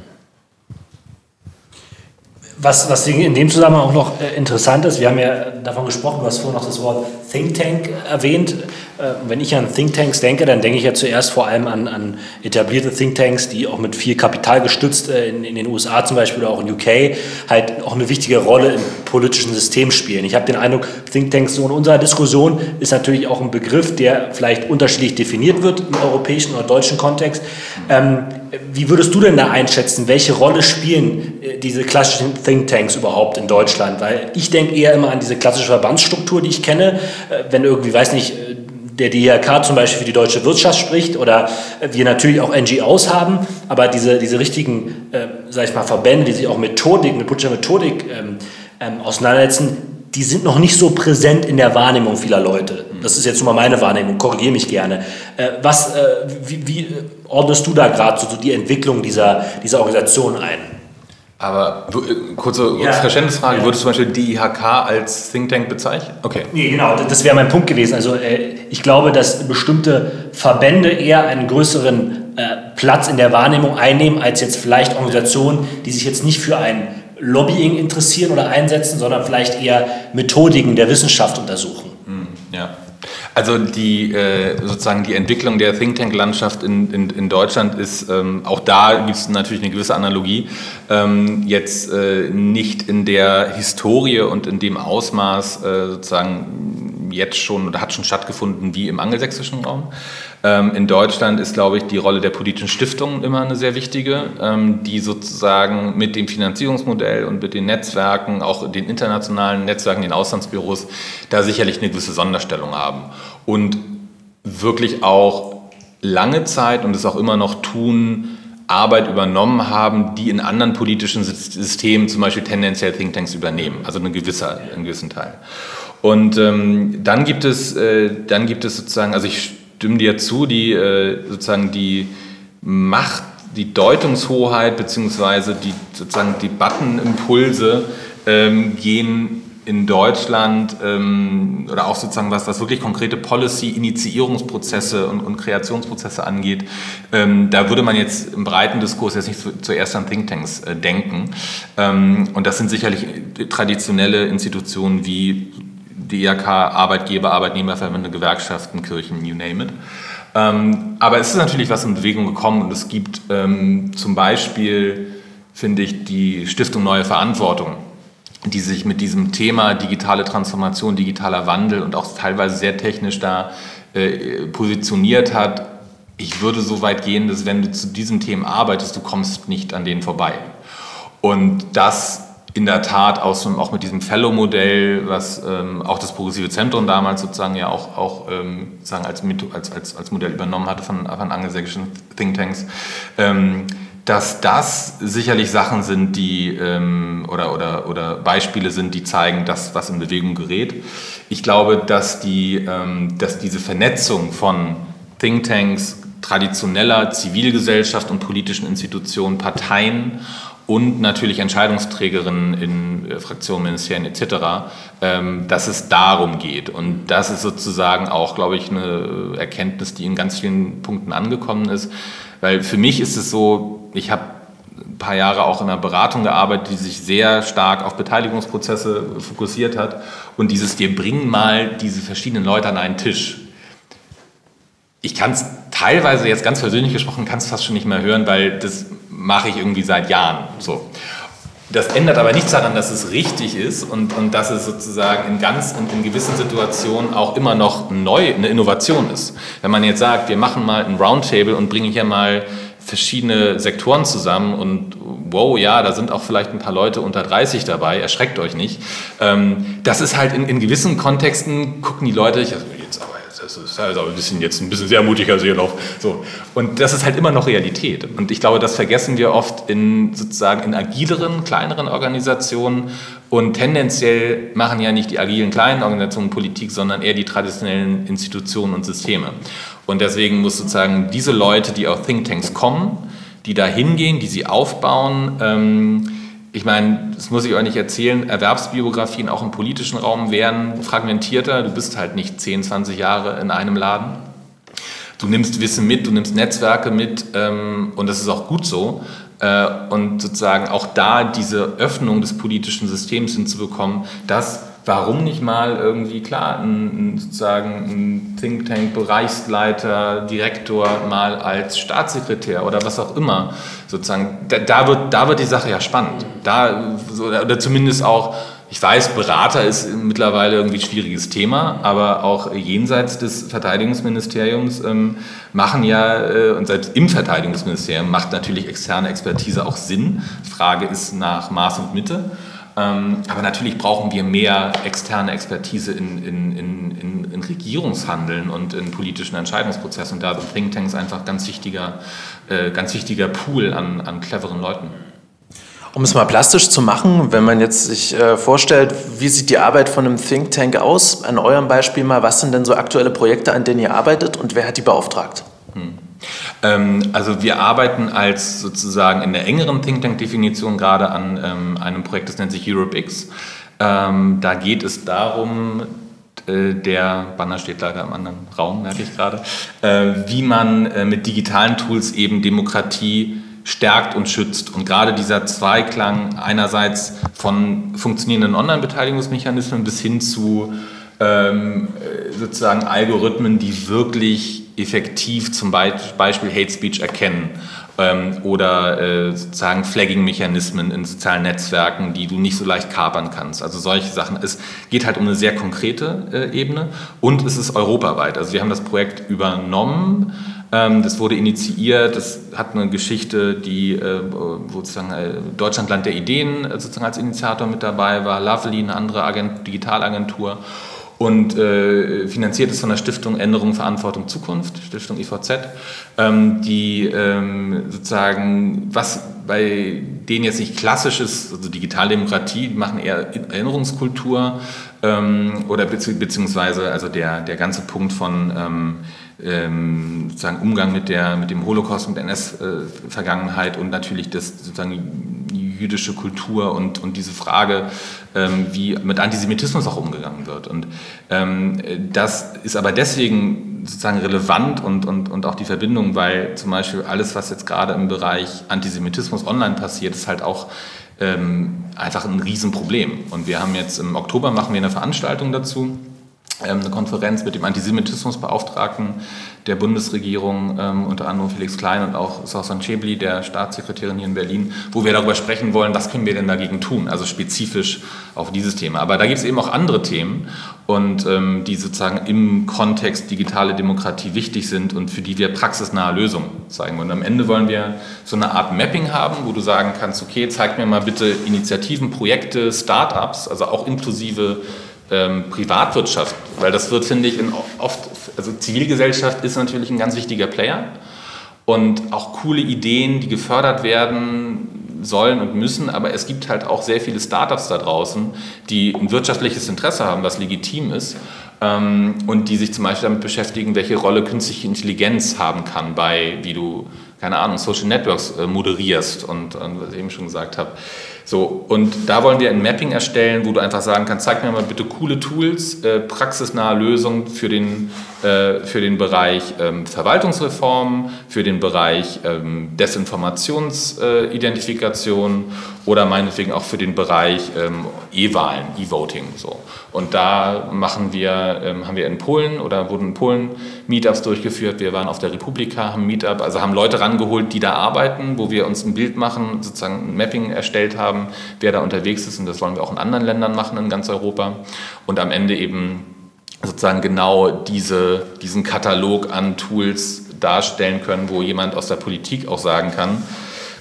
was, was in dem Zusammenhang auch noch äh, interessant ist, wir haben ja davon gesprochen, du hast vorhin noch das Wort Think Tank erwähnt. Äh, wenn ich an Think Tanks denke, dann denke ich ja zuerst vor allem an, an etablierte Think Tanks, die auch mit viel Kapital gestützt äh, in, in, den USA zum Beispiel oder auch in UK halt auch eine wichtige Rolle im politischen System spielen. Ich habe den Eindruck, Think Tanks so in unserer Diskussion ist natürlich auch ein Begriff, der vielleicht unterschiedlich definiert wird im europäischen oder deutschen Kontext. Ähm, wie würdest du denn da einschätzen, welche Rolle spielen äh, diese klassischen Thinktanks überhaupt in Deutschland? Weil ich denke eher immer an diese klassische Verbandsstruktur, die ich kenne. Äh, wenn irgendwie, weiß nicht, äh, der DRK zum Beispiel für die deutsche Wirtschaft spricht oder wir natürlich auch NGOs haben, aber diese, diese richtigen, äh, sag ich mal, Verbände, die sich auch Methodik, mit politischer Methodik ähm, ähm, auseinandersetzen, die sind noch nicht so präsent in der Wahrnehmung vieler Leute. Das ist jetzt nur mal meine Wahrnehmung, korrigiere mich gerne. Äh, was, äh, wie, wie, ordnest du da gerade so, so, die Entwicklung dieser, dieser Organisation ein? Aber äh, kurze ja. Verständnisfrage, ja. würdest du zum Beispiel DIHK als Think Tank bezeichnen? Okay. Nee, genau, das wäre mein Punkt gewesen. Also äh, ich glaube, dass bestimmte Verbände eher einen größeren äh, Platz in der Wahrnehmung einnehmen, als jetzt vielleicht Organisationen, die sich jetzt nicht für ein Lobbying interessieren oder einsetzen, sondern vielleicht eher Methodiken der Wissenschaft untersuchen. Hm, ja. Also die äh, sozusagen die Entwicklung der Think Tank Landschaft in, in, in Deutschland ist ähm, auch da gibt es natürlich eine gewisse Analogie ähm, jetzt äh, nicht in der Historie und in dem Ausmaß äh, sozusagen jetzt schon oder hat schon stattgefunden wie im angelsächsischen Raum. Ähm, in Deutschland ist, glaube ich, die Rolle der politischen Stiftungen immer eine sehr wichtige, ähm, die sozusagen mit dem Finanzierungsmodell und mit den Netzwerken, auch den internationalen Netzwerken, den Auslandsbüros, da sicherlich eine gewisse Sonderstellung haben. Und wirklich auch lange Zeit und es auch immer noch tun, Arbeit übernommen haben, die in anderen politischen Systemen zum Beispiel tendenziell Thinktanks übernehmen, also eine gewisse, einen gewissen Teil. Und ähm, dann gibt es, äh, dann gibt es sozusagen, also ich stimme dir zu, die äh, sozusagen die Macht, die Deutungshoheit beziehungsweise die sozusagen Debattenimpulse ähm, gehen in Deutschland ähm, oder auch sozusagen was, was wirklich konkrete Policy-Initiierungsprozesse und, und Kreationsprozesse angeht, ähm, da würde man jetzt im breiten Diskurs jetzt nicht zu, zuerst an Thinktanks äh, denken. Ähm, und das sind sicherlich traditionelle Institutionen wie DRK, Arbeitgeber, Arbeitnehmerverbände, Gewerkschaften, Kirchen, you name it. Ähm, aber es ist natürlich was in Bewegung gekommen und es gibt ähm, zum Beispiel, finde ich, die Stiftung Neue Verantwortung, die sich mit diesem Thema digitale Transformation, digitaler Wandel und auch teilweise sehr technisch da äh, positioniert hat. Ich würde so weit gehen, dass wenn du zu diesen Themen arbeitest, du kommst nicht an denen vorbei. Und das in der Tat aus, auch mit diesem Fellow-Modell, was ähm, auch das Progressive Zentrum damals sozusagen ja auch, auch ähm, sozusagen als, als, als, als Modell übernommen hatte von, von angelsächsischen Thinktanks, ähm, dass das sicherlich Sachen sind, die ähm, oder, oder, oder Beispiele sind, die zeigen, dass was in Bewegung gerät. Ich glaube, dass, die, ähm, dass diese Vernetzung von Thinktanks, traditioneller Zivilgesellschaft und politischen Institutionen, Parteien und natürlich Entscheidungsträgerinnen in äh, Fraktionen, Ministerien etc., ähm, dass es darum geht. Und das ist sozusagen auch, glaube ich, eine Erkenntnis, die in ganz vielen Punkten angekommen ist. Weil für mich ist es so, ich habe ein paar Jahre auch in einer Beratung gearbeitet, die sich sehr stark auf Beteiligungsprozesse fokussiert hat. Und dieses, wir bringen mal diese verschiedenen Leute an einen Tisch. Ich kann es teilweise jetzt ganz persönlich gesprochen, kann es fast schon nicht mehr hören, weil das mache ich irgendwie seit Jahren. So. Das ändert aber nichts daran, dass es richtig ist und, und dass es sozusagen in ganz in, in, gewissen Situationen auch immer noch neu eine Innovation ist. Wenn man jetzt sagt, wir machen mal ein Roundtable und bringen hier mal verschiedene Sektoren zusammen und wow, ja, da sind auch vielleicht ein paar Leute unter 30 dabei, erschreckt euch nicht. Ähm, das ist halt in, in gewissen Kontexten, gucken die Leute, ich, also jetzt aber das ist also ein bisschen jetzt ein bisschen sehr mutiger Seelauf. So. Und das ist halt immer noch Realität. Und ich glaube, das vergessen wir oft in sozusagen in agileren, kleineren Organisationen. Und tendenziell machen ja nicht die agilen kleinen Organisationen Politik, sondern eher die traditionellen Institutionen und Systeme. Und deswegen muss sozusagen diese Leute, die aus Thinktanks kommen, die da hingehen, die sie aufbauen, ähm, ich meine, das muss ich euch nicht erzählen, Erwerbsbiografien auch im politischen Raum werden fragmentierter. Du bist halt nicht 10, 20 Jahre in einem Laden. Du nimmst Wissen mit, du nimmst Netzwerke mit ähm, und das ist auch gut so. Äh, und sozusagen auch da diese Öffnung des politischen Systems hinzubekommen, dass warum nicht mal irgendwie, klar, ein, sozusagen ein Think Tank, Bereichsleiter, Direktor mal als Staatssekretär oder was auch immer, sozusagen, da, da wird, da wird die Sache ja spannend. Da, oder zumindest auch, ich weiß, Berater ist mittlerweile irgendwie ein schwieriges Thema, aber auch jenseits des Verteidigungsministeriums ähm, machen ja, äh, und selbst im Verteidigungsministerium macht natürlich externe Expertise auch Sinn. Frage ist nach Maß und Mitte. Ähm, aber natürlich brauchen wir mehr externe Expertise in, in, in, in, Regierungshandeln und in politischen Entscheidungsprozessen. Und da sind Thinktanks einfach ganz wichtiger, äh, ganz wichtiger Pool an, an cleveren Leuten. Um es mal plastisch zu machen, wenn man jetzt sich äh, vorstellt, wie sieht die Arbeit von einem Think Tank aus? An eurem Beispiel mal, was sind denn so aktuelle Projekte, an denen ihr arbeitet und wer hat die beauftragt? Hm. Ähm, also wir arbeiten als sozusagen in der engeren Think Tank-Definition gerade an ähm, einem Projekt, das nennt sich EuropeX. Ähm, da geht es darum, äh, der Banner steht leider im anderen Raum, merke ich gerade, äh, wie man äh, mit digitalen Tools eben Demokratie stärkt und schützt. Und gerade dieser Zweiklang einerseits von funktionierenden Online-Beteiligungsmechanismen bis hin zu sozusagen Algorithmen, die wirklich effektiv zum Beispiel Hate Speech erkennen ähm, oder äh, sozusagen Flagging-Mechanismen in sozialen Netzwerken, die du nicht so leicht kapern kannst. Also solche Sachen. Es geht halt um eine sehr konkrete äh, Ebene und es ist europaweit. Also wir haben das Projekt übernommen. Ähm, das wurde initiiert, das hat eine Geschichte, die äh, sozusagen äh, Deutschlandland der Ideen äh, sozusagen als Initiator mit dabei war, Lovely, eine andere Agent Digitalagentur und äh, finanziert ist von der Stiftung Änderung, Verantwortung, Zukunft, Stiftung IVZ, ähm, die ähm, sozusagen, was bei denen jetzt nicht klassisch ist, also Digitaldemokratie, die machen eher Erinnerungskultur ähm, oder beziehungsweise also der, der ganze Punkt von ähm, ähm, sozusagen Umgang mit, der, mit dem Holocaust, mit NS-Vergangenheit und natürlich das sozusagen jüdische Kultur und, und diese Frage, ähm, wie mit Antisemitismus auch umgegangen wird. Und ähm, das ist aber deswegen sozusagen relevant und, und, und auch die Verbindung, weil zum Beispiel alles, was jetzt gerade im Bereich Antisemitismus online passiert, ist halt auch ähm, einfach ein Riesenproblem. Und wir haben jetzt im Oktober machen wir eine Veranstaltung dazu eine Konferenz mit dem Antisemitismusbeauftragten der Bundesregierung, ähm, unter anderem Felix Klein und auch Sausan Chebli, der Staatssekretärin hier in Berlin, wo wir darüber sprechen wollen, was können wir denn dagegen tun, also spezifisch auf dieses Thema. Aber da gibt es eben auch andere Themen und ähm, die sozusagen im Kontext digitale Demokratie wichtig sind und für die wir praxisnahe Lösungen zeigen. Und am Ende wollen wir so eine Art Mapping haben, wo du sagen kannst, okay, zeig mir mal bitte Initiativen, Projekte, Startups, also auch inklusive ähm, Privatwirtschaft, weil das wird, finde ich, oft, also Zivilgesellschaft ist natürlich ein ganz wichtiger Player und auch coole Ideen, die gefördert werden sollen und müssen, aber es gibt halt auch sehr viele Startups da draußen, die ein wirtschaftliches Interesse haben, was legitim ist ähm, und die sich zum Beispiel damit beschäftigen, welche Rolle künstliche Intelligenz haben kann bei, wie du, keine Ahnung, Social Networks äh, moderierst und, und was ich eben schon gesagt habe. So, und da wollen wir ein Mapping erstellen, wo du einfach sagen kannst, zeig mir mal bitte coole Tools, äh, praxisnahe Lösungen für den, äh, für den Bereich ähm, Verwaltungsreform, für den Bereich ähm, Desinformationsidentifikation äh, oder meinetwegen auch für den Bereich ähm, E-Wahlen, E-Voting. So. Und da machen wir, ähm, haben wir in Polen oder wurden in Polen Meetups durchgeführt. Wir waren auf der Republika, haben Meetup, also haben Leute rangeholt, die da arbeiten, wo wir uns ein Bild machen, sozusagen ein Mapping erstellt haben haben, wer da unterwegs ist. Und das wollen wir auch in anderen Ländern machen in ganz Europa. Und am Ende eben sozusagen genau diese, diesen Katalog an Tools darstellen können, wo jemand aus der Politik auch sagen kann,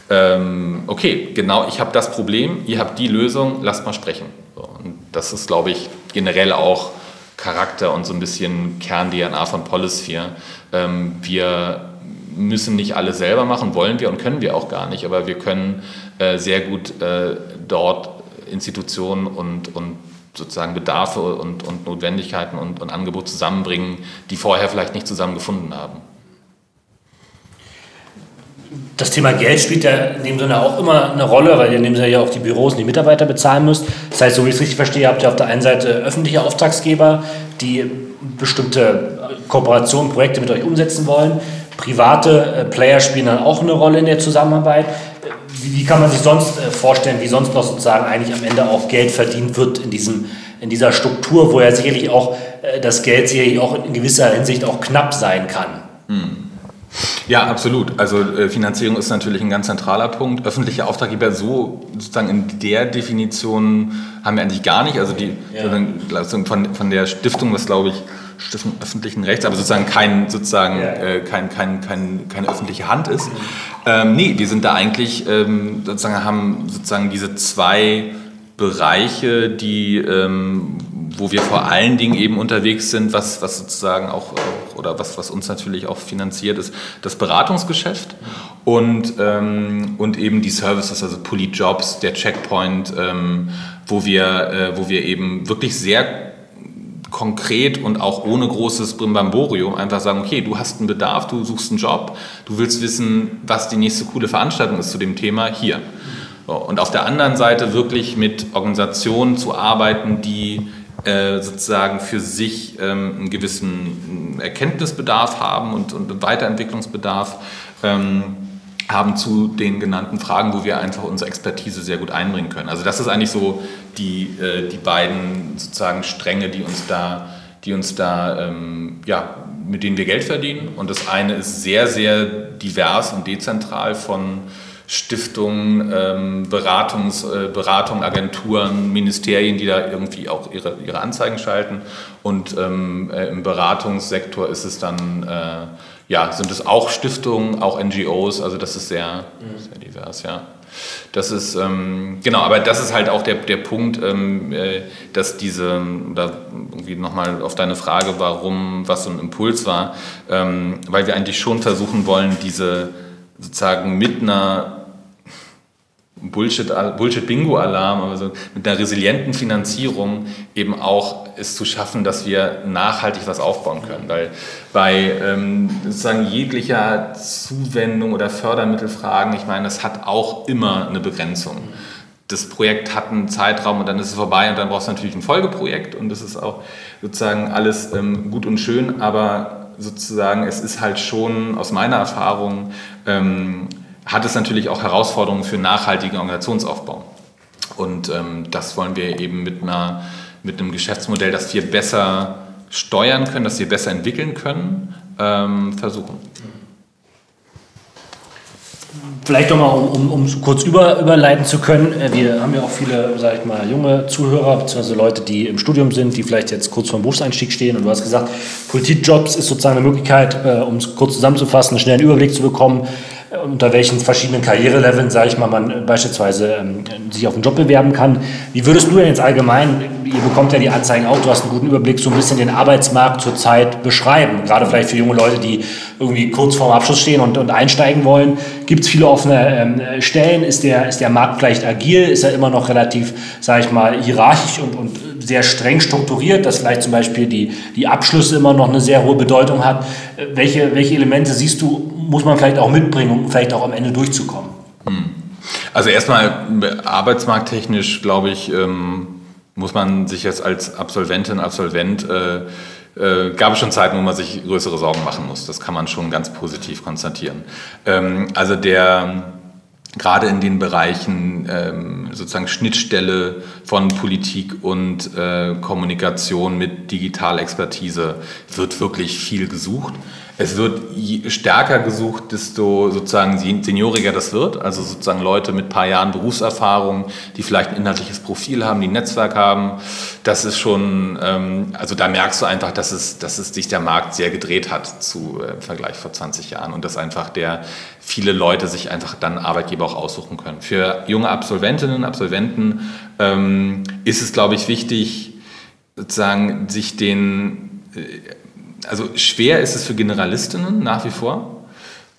ähm, okay, genau, ich habe das Problem, ihr habt die Lösung, lasst mal sprechen. So, und das ist, glaube ich, generell auch Charakter und so ein bisschen Kern-DNA von Polisphere. Ähm, wir müssen nicht alle selber machen, wollen wir und können wir auch gar nicht, aber wir können äh, sehr gut äh, dort Institutionen und, und sozusagen Bedarfe und, und Notwendigkeiten und, und Angebot zusammenbringen, die vorher vielleicht nicht zusammengefunden haben. Das Thema Geld spielt ja in dem Sinne auch immer eine Rolle, weil ihr in dem Sinne ja auch die Büros und die Mitarbeiter bezahlen müsst. Das heißt, so wie ich es richtig verstehe, habt ihr auf der einen Seite öffentliche Auftragsgeber, die bestimmte Kooperationen, Projekte mit euch umsetzen wollen. Private äh, Player spielen dann auch eine Rolle in der Zusammenarbeit. Wie, kann man sich sonst äh, vorstellen, wie sonst noch sozusagen eigentlich am Ende auch Geld verdient wird in, diesem, in dieser Struktur, wo ja sicherlich auch äh, das Geld sicherlich auch in gewisser Hinsicht auch knapp sein kann? Hm. Ja, absolut. Also äh, Finanzierung ist natürlich ein ganz zentraler Punkt. Öffentliche Auftraggeber so sozusagen in der Definition haben wir eigentlich gar nicht. Also die ja. von, von der Stiftung, was glaube ich Stiftung öffentlichen Rechts, aber sozusagen kein sozusagen ja. äh, kein, kein, kein, keine öffentliche Hand ist. Mhm. Ähm, nee, wir sind da eigentlich ähm, sozusagen haben sozusagen diese zwei Bereiche, die ähm, wo wir vor allen Dingen eben unterwegs sind, was, was sozusagen auch, oder was, was uns natürlich auch finanziert, ist das Beratungsgeschäft und, ähm, und eben die Services, also Polyjobs, der Checkpoint, ähm, wo, wir, äh, wo wir eben wirklich sehr konkret und auch ohne großes Brimbamborium einfach sagen, okay, du hast einen Bedarf, du suchst einen Job, du willst wissen, was die nächste coole Veranstaltung ist zu dem Thema, hier. Und auf der anderen Seite wirklich mit Organisationen zu arbeiten, die äh, sozusagen für sich ähm, einen gewissen Erkenntnisbedarf haben und, und Weiterentwicklungsbedarf ähm, haben zu den genannten Fragen, wo wir einfach unsere Expertise sehr gut einbringen können. Also das ist eigentlich so die, äh, die beiden sozusagen Stränge, die uns da, die uns da ähm, ja, mit denen wir Geld verdienen. Und das eine ist sehr, sehr divers und dezentral von Stiftungen, ähm, Beratungs, äh, Beratung, Agenturen, Ministerien, die da irgendwie auch ihre, ihre Anzeigen schalten. Und ähm, äh, im Beratungssektor ist es dann, äh, ja, sind es auch Stiftungen, auch NGOs, also das ist sehr, mhm. sehr divers, ja. Das ist, ähm, genau, aber das ist halt auch der, der Punkt, ähm, äh, dass diese, da irgendwie nochmal auf deine Frage, warum, was so ein Impuls war, ähm, weil wir eigentlich schon versuchen wollen, diese sozusagen mit einer Bullshit-Bingo-Alarm, also mit einer resilienten Finanzierung eben auch es zu schaffen, dass wir nachhaltig was aufbauen können. Weil bei ähm, sozusagen jeglicher Zuwendung oder Fördermittelfragen, ich meine, das hat auch immer eine Begrenzung. Das Projekt hat einen Zeitraum und dann ist es vorbei und dann brauchst du natürlich ein Folgeprojekt und das ist auch sozusagen alles ähm, gut und schön, aber sozusagen es ist halt schon aus meiner Erfahrung ähm, hat es natürlich auch Herausforderungen für nachhaltigen Organisationsaufbau. Und ähm, das wollen wir eben mit, einer, mit einem Geschäftsmodell, das wir besser steuern können, das wir besser entwickeln können, ähm, versuchen. Vielleicht nochmal, um, um, um kurz über, überleiten zu können. Äh, wir haben ja auch viele, sage ich mal, junge Zuhörer, beziehungsweise Leute, die im Studium sind, die vielleicht jetzt kurz vor dem Berufseinstieg stehen. Und du hast gesagt, Politikjobs ist sozusagen eine Möglichkeit, äh, um es kurz zusammenzufassen, einen schnellen Überblick zu bekommen, unter welchen verschiedenen Karriereleveln, sage ich mal, man beispielsweise ähm, sich auf einen Job bewerben kann. Wie würdest du denn jetzt allgemein, ihr bekommt ja die Anzeigen auch, du hast einen guten Überblick, so ein bisschen den Arbeitsmarkt zurzeit beschreiben? Gerade vielleicht für junge Leute, die irgendwie kurz vorm Abschluss stehen und, und einsteigen wollen. Gibt es viele offene ähm, Stellen? Ist der, ist der Markt vielleicht agil? Ist er immer noch relativ, sage ich mal, hierarchisch und, und sehr streng strukturiert, dass vielleicht zum Beispiel die, die Abschlüsse immer noch eine sehr hohe Bedeutung hat? Äh, welche, welche Elemente siehst du muss man vielleicht auch mitbringen, um vielleicht auch am Ende durchzukommen? Hm. Also erstmal arbeitsmarkttechnisch, glaube ich, ähm, muss man sich jetzt als Absolventin, Absolvent, äh, äh, gab es schon Zeiten, wo man sich größere Sorgen machen muss. Das kann man schon ganz positiv konstatieren. Ähm, also der gerade in den Bereichen ähm, sozusagen Schnittstelle von Politik und äh, Kommunikation mit Digitalexpertise wird wirklich viel gesucht. Es wird stärker gesucht, desto sozusagen senioriger das wird. Also sozusagen Leute mit ein paar Jahren Berufserfahrung, die vielleicht ein inhaltliches Profil haben, die ein Netzwerk haben. Das ist schon, ähm, also da merkst du einfach, dass es, dass es sich der Markt sehr gedreht hat zu äh, im Vergleich vor 20 Jahren und dass einfach der viele Leute sich einfach dann Arbeitgeber auch aussuchen können. Für junge Absolventinnen, Absolventen ähm, ist es, glaube ich, wichtig, sozusagen sich den äh, also schwer ist es für Generalistinnen nach wie vor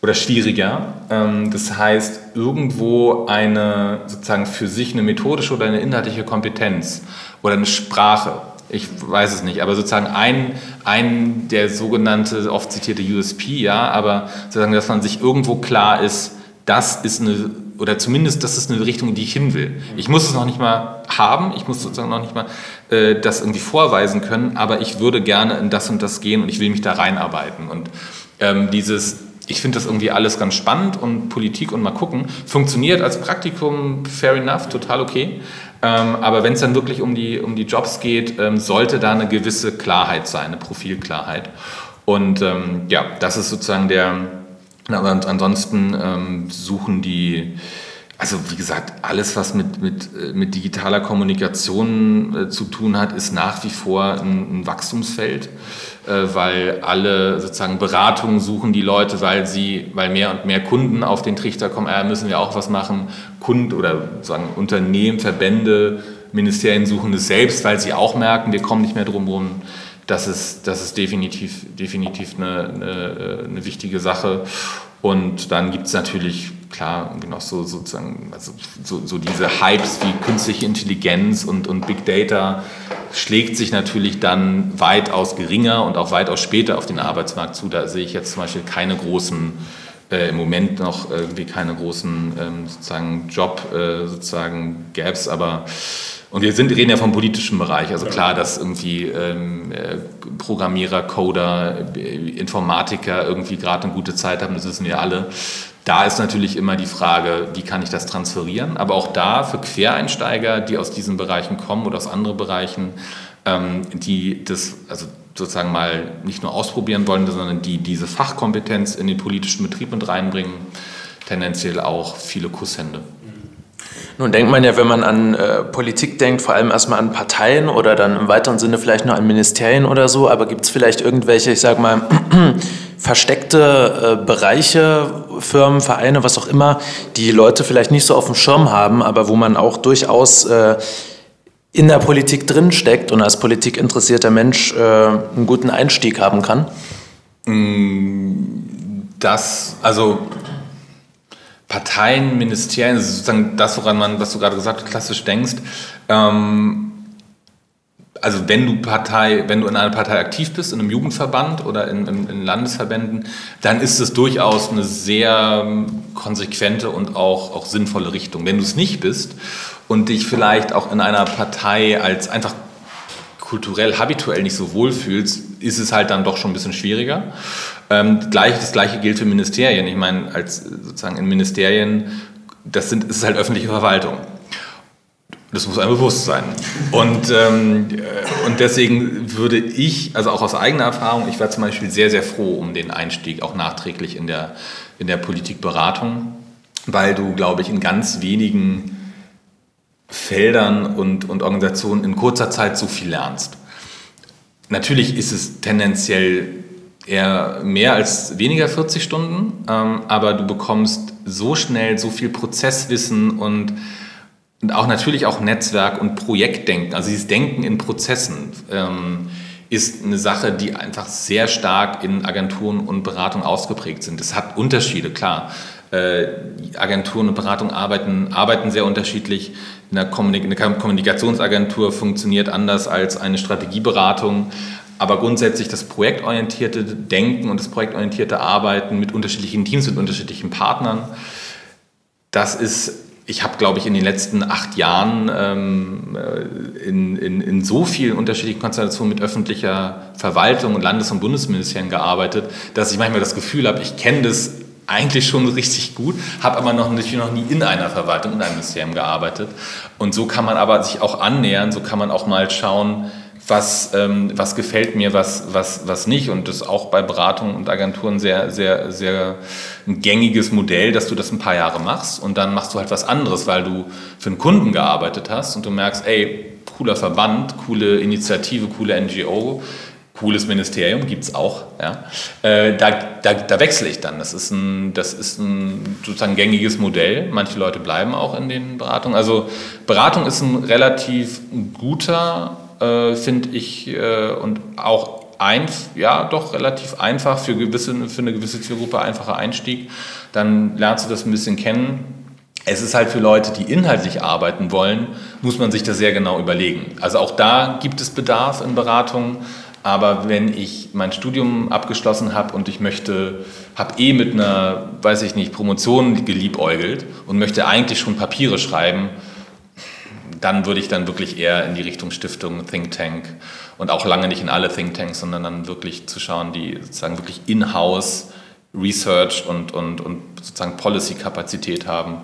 oder schwieriger. Ähm, das heißt, irgendwo eine sozusagen für sich eine methodische oder eine inhaltliche Kompetenz oder eine Sprache. Ich weiß es nicht, aber sozusagen ein, ein der sogenannte oft zitierte USP, ja, aber sozusagen, dass man sich irgendwo klar ist, das ist eine oder zumindest das ist eine Richtung, in die ich hin will. Ich muss es noch nicht mal haben, ich muss sozusagen noch nicht mal äh, das irgendwie vorweisen können, aber ich würde gerne in das und das gehen und ich will mich da reinarbeiten. Und ähm, dieses ich finde das irgendwie alles ganz spannend und Politik und mal gucken. Funktioniert als Praktikum, fair enough, total okay. Ähm, aber wenn es dann wirklich um die, um die Jobs geht, ähm, sollte da eine gewisse Klarheit sein, eine Profilklarheit. Und ähm, ja, das ist sozusagen der, na, ansonsten ähm, suchen die, also wie gesagt, alles, was mit, mit, äh, mit digitaler Kommunikation äh, zu tun hat, ist nach wie vor ein, ein Wachstumsfeld, äh, weil alle sozusagen Beratungen suchen die Leute, weil sie, weil mehr und mehr Kunden auf den Trichter kommen, äh, müssen wir auch was machen. Kunden oder sagen Unternehmen, Verbände, Ministerien suchen es selbst, weil sie auch merken, wir kommen nicht mehr drum herum. Das ist, das ist definitiv, definitiv eine, eine, eine wichtige Sache. Und dann gibt es natürlich klar, noch so sozusagen, also so, so, diese Hypes wie künstliche Intelligenz und, und Big Data schlägt sich natürlich dann weitaus geringer und auch weitaus später auf den Arbeitsmarkt zu. Da sehe ich jetzt zum Beispiel keine großen, äh, im Moment noch irgendwie keine großen ähm, sozusagen Job äh, sozusagen Gaps, aber und wir sind, reden ja vom politischen Bereich. Also klar, dass irgendwie ähm, äh, Programmierer, Coder, äh, Informatiker irgendwie gerade eine gute Zeit haben, das wissen wir alle. Da ist natürlich immer die Frage, wie kann ich das transferieren? Aber auch da für Quereinsteiger, die aus diesen Bereichen kommen oder aus anderen Bereichen, ähm, die das also sozusagen mal nicht nur ausprobieren wollen, sondern die diese Fachkompetenz in den politischen Betrieb mit reinbringen, tendenziell auch viele Kusshände. Nun denkt man ja, wenn man an äh, Politik denkt, vor allem erstmal an Parteien oder dann im weiteren Sinne vielleicht nur an Ministerien oder so, aber gibt es vielleicht irgendwelche, ich sag mal, versteckte äh, Bereiche, Firmen, Vereine, was auch immer, die Leute vielleicht nicht so auf dem Schirm haben, aber wo man auch durchaus äh, in der Politik drinsteckt und als politikinteressierter Mensch äh, einen guten Einstieg haben kann? Mm, das, also Parteien, Ministerien, sozusagen das, woran man, was du gerade gesagt hast, klassisch denkst. Ähm, also wenn du Partei, wenn du in einer Partei aktiv bist, in einem Jugendverband oder in, in, in Landesverbänden, dann ist es durchaus eine sehr konsequente und auch, auch sinnvolle Richtung. Wenn du es nicht bist und dich vielleicht auch in einer Partei als einfach kulturell, habituell nicht so wohl fühlst, ist es halt dann doch schon ein bisschen schwieriger. Ähm, gleich, das gleiche gilt für Ministerien. Ich meine, als sozusagen in Ministerien, das sind, ist halt öffentliche Verwaltung. Das muss einem bewusst sein. Und, ähm, äh, und deswegen würde ich, also auch aus eigener Erfahrung, ich war zum Beispiel sehr, sehr froh um den Einstieg, auch nachträglich in der, in der Politikberatung, weil du, glaube ich, in ganz wenigen Feldern und, und Organisationen in kurzer Zeit so viel lernst. Natürlich ist es tendenziell eher mehr als weniger 40 Stunden, ähm, aber du bekommst so schnell so viel Prozesswissen und und auch natürlich auch Netzwerk und Projektdenken, also dieses Denken in Prozessen, ähm, ist eine Sache, die einfach sehr stark in Agenturen und Beratung ausgeprägt sind. Es hat Unterschiede, klar. Äh, Agenturen und Beratung arbeiten, arbeiten sehr unterschiedlich. Eine, Kommunik eine Kommunikationsagentur funktioniert anders als eine Strategieberatung. Aber grundsätzlich das projektorientierte Denken und das projektorientierte Arbeiten mit unterschiedlichen Teams, mit unterschiedlichen Partnern, das ist ich habe, glaube ich, in den letzten acht Jahren ähm, äh, in, in, in, so vielen unterschiedlichen Konstellationen mit öffentlicher Verwaltung und Landes- und Bundesministerien gearbeitet, dass ich manchmal das Gefühl habe, ich kenne das eigentlich schon richtig gut, habe aber noch, natürlich noch nie in einer Verwaltung, in einem Ministerium gearbeitet. Und so kann man aber sich auch annähern, so kann man auch mal schauen, was, ähm, was gefällt mir, was, was, was nicht. Und das ist auch bei Beratungen und Agenturen sehr, sehr, sehr ein gängiges Modell, dass du das ein paar Jahre machst und dann machst du halt was anderes, weil du für einen Kunden gearbeitet hast und du merkst, ey, cooler Verband, coole Initiative, coole NGO, cooles Ministerium, gibt es auch. Ja. Äh, da, da, da wechsle ich dann. Das ist, ein, das ist ein sozusagen gängiges Modell. Manche Leute bleiben auch in den Beratungen. Also Beratung ist ein relativ guter äh, finde ich, äh, und auch ein, ja, doch relativ einfach für, gewisse, für eine gewisse Zielgruppe einfacher Einstieg. Dann lernst du das ein bisschen kennen. Es ist halt für Leute, die inhaltlich arbeiten wollen, muss man sich das sehr genau überlegen. Also auch da gibt es Bedarf in Beratungen. Aber wenn ich mein Studium abgeschlossen habe und ich möchte, habe eh mit einer, weiß ich nicht, Promotion geliebäugelt und möchte eigentlich schon Papiere schreiben, dann würde ich dann wirklich eher in die Richtung Stiftung, Think Tank und auch lange nicht in alle Think Tanks, sondern dann wirklich zu schauen, die sozusagen wirklich in-house Research und, und, und sozusagen Policy-Kapazität haben.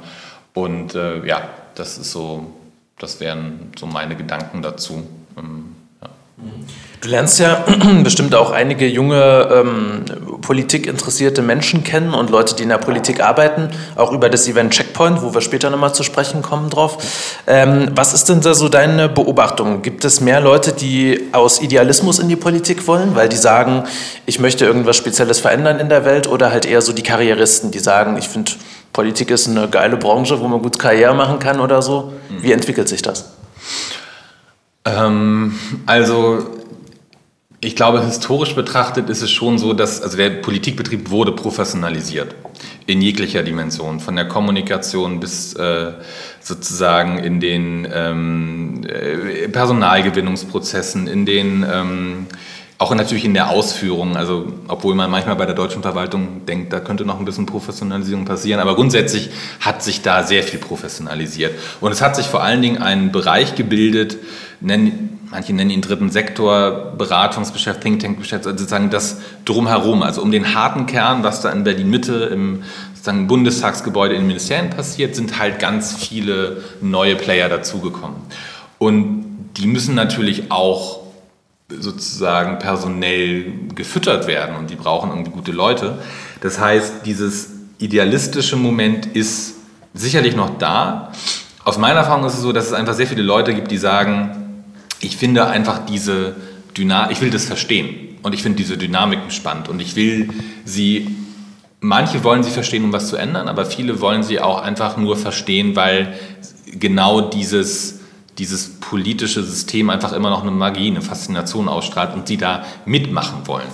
Und äh, ja, das ist so, das wären so meine Gedanken dazu. Ähm, ja. Du lernst ja bestimmt auch einige junge ähm, politikinteressierte Menschen kennen und Leute, die in der Politik arbeiten, auch über das Event Checkpoint, wo wir später nochmal zu sprechen kommen drauf. Ähm, was ist denn da so deine Beobachtung? Gibt es mehr Leute, die aus Idealismus in die Politik wollen, weil die sagen, ich möchte irgendwas Spezielles verändern in der Welt oder halt eher so die Karrieristen, die sagen, ich finde, Politik ist eine geile Branche, wo man gut Karriere machen kann oder so? Wie entwickelt sich das? Ähm, also ich glaube, historisch betrachtet ist es schon so, dass also der Politikbetrieb wurde professionalisiert in jeglicher Dimension, von der Kommunikation bis äh, sozusagen in den ähm, äh, Personalgewinnungsprozessen, in den ähm, auch natürlich in der Ausführung, also obwohl man manchmal bei der deutschen Verwaltung denkt, da könnte noch ein bisschen Professionalisierung passieren, aber grundsätzlich hat sich da sehr viel professionalisiert. Und es hat sich vor allen Dingen ein Bereich gebildet, nennen, manche nennen ihn dritten Sektor, Beratungsgeschäft, Think Tank Geschäft, also sozusagen das drumherum, also um den harten Kern, was da in Berlin Mitte im sozusagen Bundestagsgebäude in den Ministerien passiert, sind halt ganz viele neue Player dazugekommen. Und die müssen natürlich auch sozusagen personell gefüttert werden und die brauchen irgendwie gute Leute. Das heißt, dieses idealistische Moment ist sicherlich noch da. Aus meiner Erfahrung ist es so, dass es einfach sehr viele Leute gibt, die sagen, ich finde einfach diese Dynamik, ich will das verstehen. Und ich finde diese Dynamiken spannend. Und ich will sie, manche wollen sie verstehen, um was zu ändern, aber viele wollen sie auch einfach nur verstehen, weil genau dieses dieses politische System einfach immer noch eine Magie, eine Faszination ausstrahlt und die da mitmachen wollen.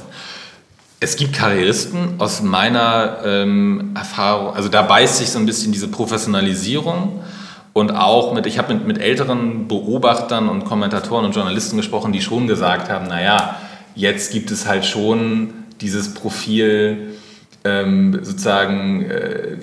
Es gibt Karrieristen aus meiner ähm, Erfahrung, also da beißt sich so ein bisschen diese Professionalisierung und auch mit, ich habe mit, mit älteren Beobachtern und Kommentatoren und Journalisten gesprochen, die schon gesagt haben, naja, jetzt gibt es halt schon dieses Profil, ähm, sozusagen äh,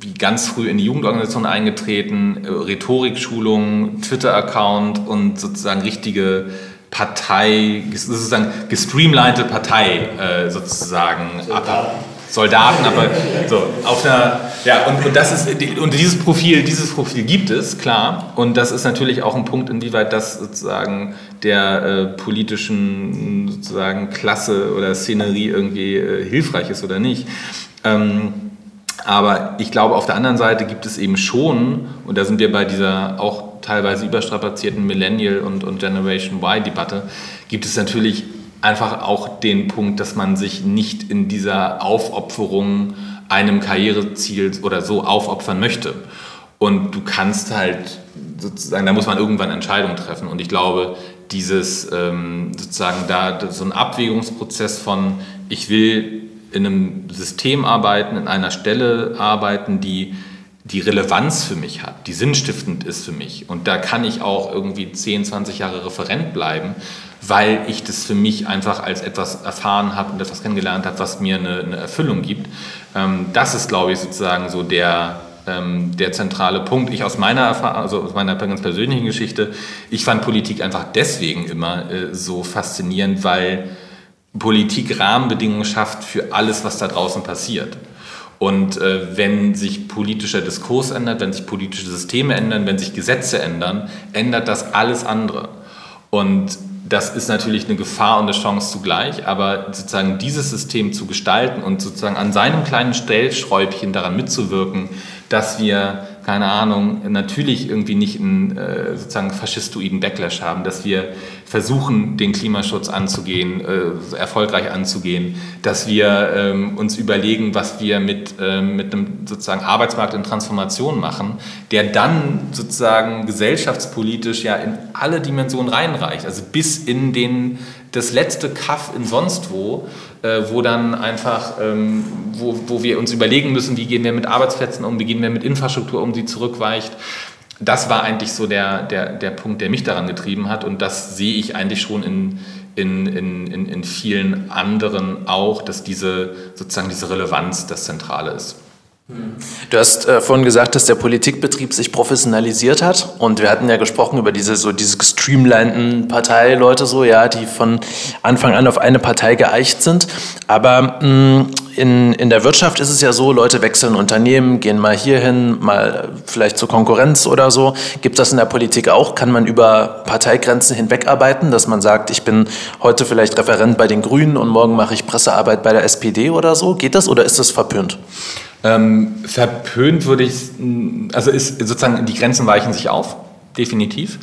wie ganz früh in die Jugendorganisation eingetreten, äh, Rhetorikschulung, Twitter-Account und sozusagen richtige Partei, sozusagen gestreamlinete Partei äh, sozusagen. Soldaten. Soldaten, aber so auf einer, ja, und, und das ist, und dieses Profil, dieses Profil gibt es, klar, und das ist natürlich auch ein Punkt, inwieweit das sozusagen der äh, politischen sozusagen Klasse oder Szenerie irgendwie äh, hilfreich ist oder nicht. Ähm, aber ich glaube, auf der anderen Seite gibt es eben schon, und da sind wir bei dieser auch teilweise überstrapazierten Millennial- und, und Generation Y-Debatte, gibt es natürlich einfach auch den Punkt, dass man sich nicht in dieser Aufopferung einem Karriereziel oder so aufopfern möchte. Und du kannst halt sozusagen, da muss man irgendwann Entscheidungen treffen. Und ich glaube, dieses ähm, sozusagen da so ein Abwägungsprozess von, ich will in einem System arbeiten, in einer Stelle arbeiten, die die Relevanz für mich hat, die sinnstiftend ist für mich. Und da kann ich auch irgendwie 10, 20 Jahre Referent bleiben, weil ich das für mich einfach als etwas erfahren habe und etwas kennengelernt habe, was mir eine, eine Erfüllung gibt. Ähm, das ist, glaube ich, sozusagen so der, ähm, der zentrale Punkt. Ich aus meiner Erfahrung, also aus meiner ganz persönlichen Geschichte, ich fand Politik einfach deswegen immer äh, so faszinierend, weil Politik Rahmenbedingungen schafft für alles, was da draußen passiert. Und äh, wenn sich politischer Diskurs ändert, wenn sich politische Systeme ändern, wenn sich Gesetze ändern, ändert das alles andere. Und das ist natürlich eine Gefahr und eine Chance zugleich, aber sozusagen dieses System zu gestalten und sozusagen an seinem kleinen Stellschräubchen daran mitzuwirken, dass wir keine Ahnung, natürlich irgendwie nicht einen äh, sozusagen faschistoiden Backlash haben, dass wir versuchen, den Klimaschutz anzugehen, äh, erfolgreich anzugehen, dass wir ähm, uns überlegen, was wir mit, äh, mit einem sozusagen Arbeitsmarkt in Transformation machen, der dann sozusagen gesellschaftspolitisch ja in alle Dimensionen reinreicht, also bis in den das letzte Kaff in sonst wo, äh, wo dann einfach, ähm, wo, wo wir uns überlegen müssen, wie gehen wir mit Arbeitsplätzen um, wie gehen wir mit Infrastruktur um, die zurückweicht. Das war eigentlich so der, der, der Punkt, der mich daran getrieben hat und das sehe ich eigentlich schon in, in, in, in vielen anderen auch, dass diese sozusagen diese Relevanz das Zentrale ist. Du hast äh, vorhin gesagt, dass der Politikbetrieb sich professionalisiert hat und wir hatten ja gesprochen über diese so diese gestreamlinten Parteileute so, ja, die von Anfang an auf eine Partei geeicht sind. Aber mh, mm, in, in der Wirtschaft ist es ja so, Leute wechseln Unternehmen, gehen mal hierhin, mal vielleicht zur Konkurrenz oder so. Gibt das in der Politik auch? Kann man über Parteigrenzen hinwegarbeiten, dass man sagt, ich bin heute vielleicht Referent bei den Grünen und morgen mache ich Pressearbeit bei der SPD oder so? Geht das oder ist das verpönt? Ähm, verpönt würde ich, also ist sozusagen, die Grenzen weichen sich auf, definitiv.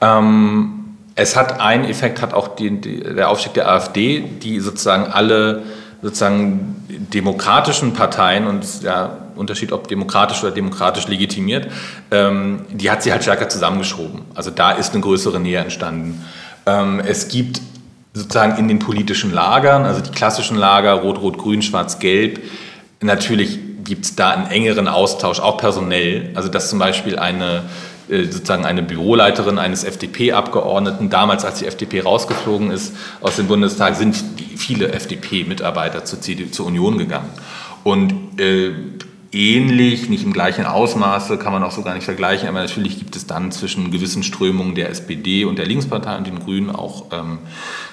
Ähm, es hat einen Effekt, hat auch die, die, der Aufstieg der AfD, die sozusagen alle sozusagen demokratischen Parteien und ja, Unterschied, ob demokratisch oder demokratisch legitimiert, ähm, die hat sie halt stärker zusammengeschoben. Also da ist eine größere Nähe entstanden. Ähm, es gibt sozusagen in den politischen Lagern, also die klassischen Lager, Rot, Rot, Grün, Schwarz, Gelb, natürlich gibt es da einen engeren Austausch, auch personell. Also dass zum Beispiel eine sozusagen eine Büroleiterin eines FDP-Abgeordneten. Damals, als die FDP rausgeflogen ist aus dem Bundestag, sind viele FDP-Mitarbeiter zur, zur Union gegangen. Und äh, ähnlich, nicht im gleichen Ausmaße, kann man auch so gar nicht vergleichen, aber natürlich gibt es dann zwischen gewissen Strömungen der SPD und der Linkspartei und den Grünen auch ähm,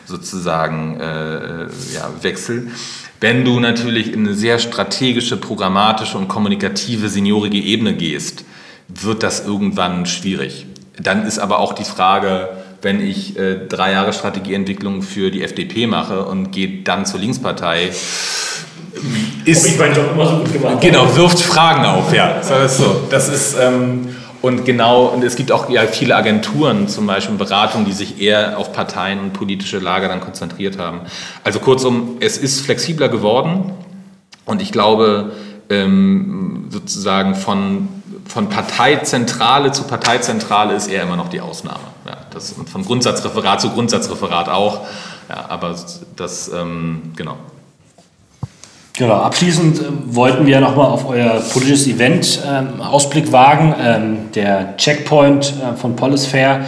sozusagen äh, ja, Wechsel. Wenn du natürlich in eine sehr strategische, programmatische und kommunikative seniorige Ebene gehst, wird das irgendwann schwierig. Dann ist aber auch die Frage, wenn ich äh, drei Jahre Strategieentwicklung für die FDP mache und gehe dann zur Linkspartei, ist, ich meinen Job immer so gut gemacht Genau, wirft Fragen auf, ja. Das ist so. Das ist, ähm, und genau, und es gibt auch ja, viele Agenturen, zum Beispiel Beratungen, die sich eher auf Parteien und politische Lager dann konzentriert haben. Also kurzum, es ist flexibler geworden und ich glaube, ähm, sozusagen von von Parteizentrale zu Parteizentrale ist eher immer noch die Ausnahme. Ja, das, von Grundsatzreferat zu Grundsatzreferat auch. Ja, aber das, ähm, genau. Genau, abschließend äh, wollten wir nochmal auf euer politisches Event ähm, Ausblick wagen, ähm, der Checkpoint äh, von Polisphere.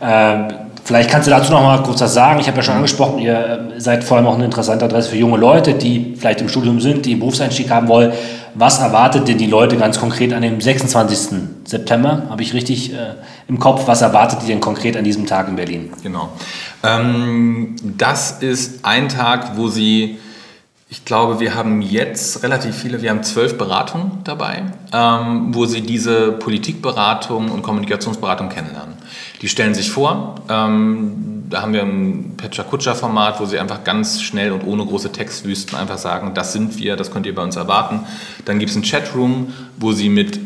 Äh, vielleicht kannst du dazu noch mal kurz was sagen. Ich habe ja schon angesprochen, ihr äh, seid vor allem auch eine interessante Adresse für junge Leute, die vielleicht im Studium sind, die einen Berufseinstieg haben wollen. Was erwartet denn die Leute ganz konkret an dem 26. September? Habe ich richtig äh, im Kopf? Was erwartet die denn konkret an diesem Tag in Berlin? Genau. Ähm, das ist ein Tag, wo sie, ich glaube, wir haben jetzt relativ viele, wir haben zwölf Beratungen dabei, ähm, wo sie diese Politikberatung und Kommunikationsberatung kennenlernen. Die stellen sich vor, ähm, da haben wir ein Pecha-Kutscher-Format, wo sie einfach ganz schnell und ohne große Textwüsten einfach sagen, das sind wir, das könnt ihr bei uns erwarten. Dann gibt es einen Chatroom, wo sie mit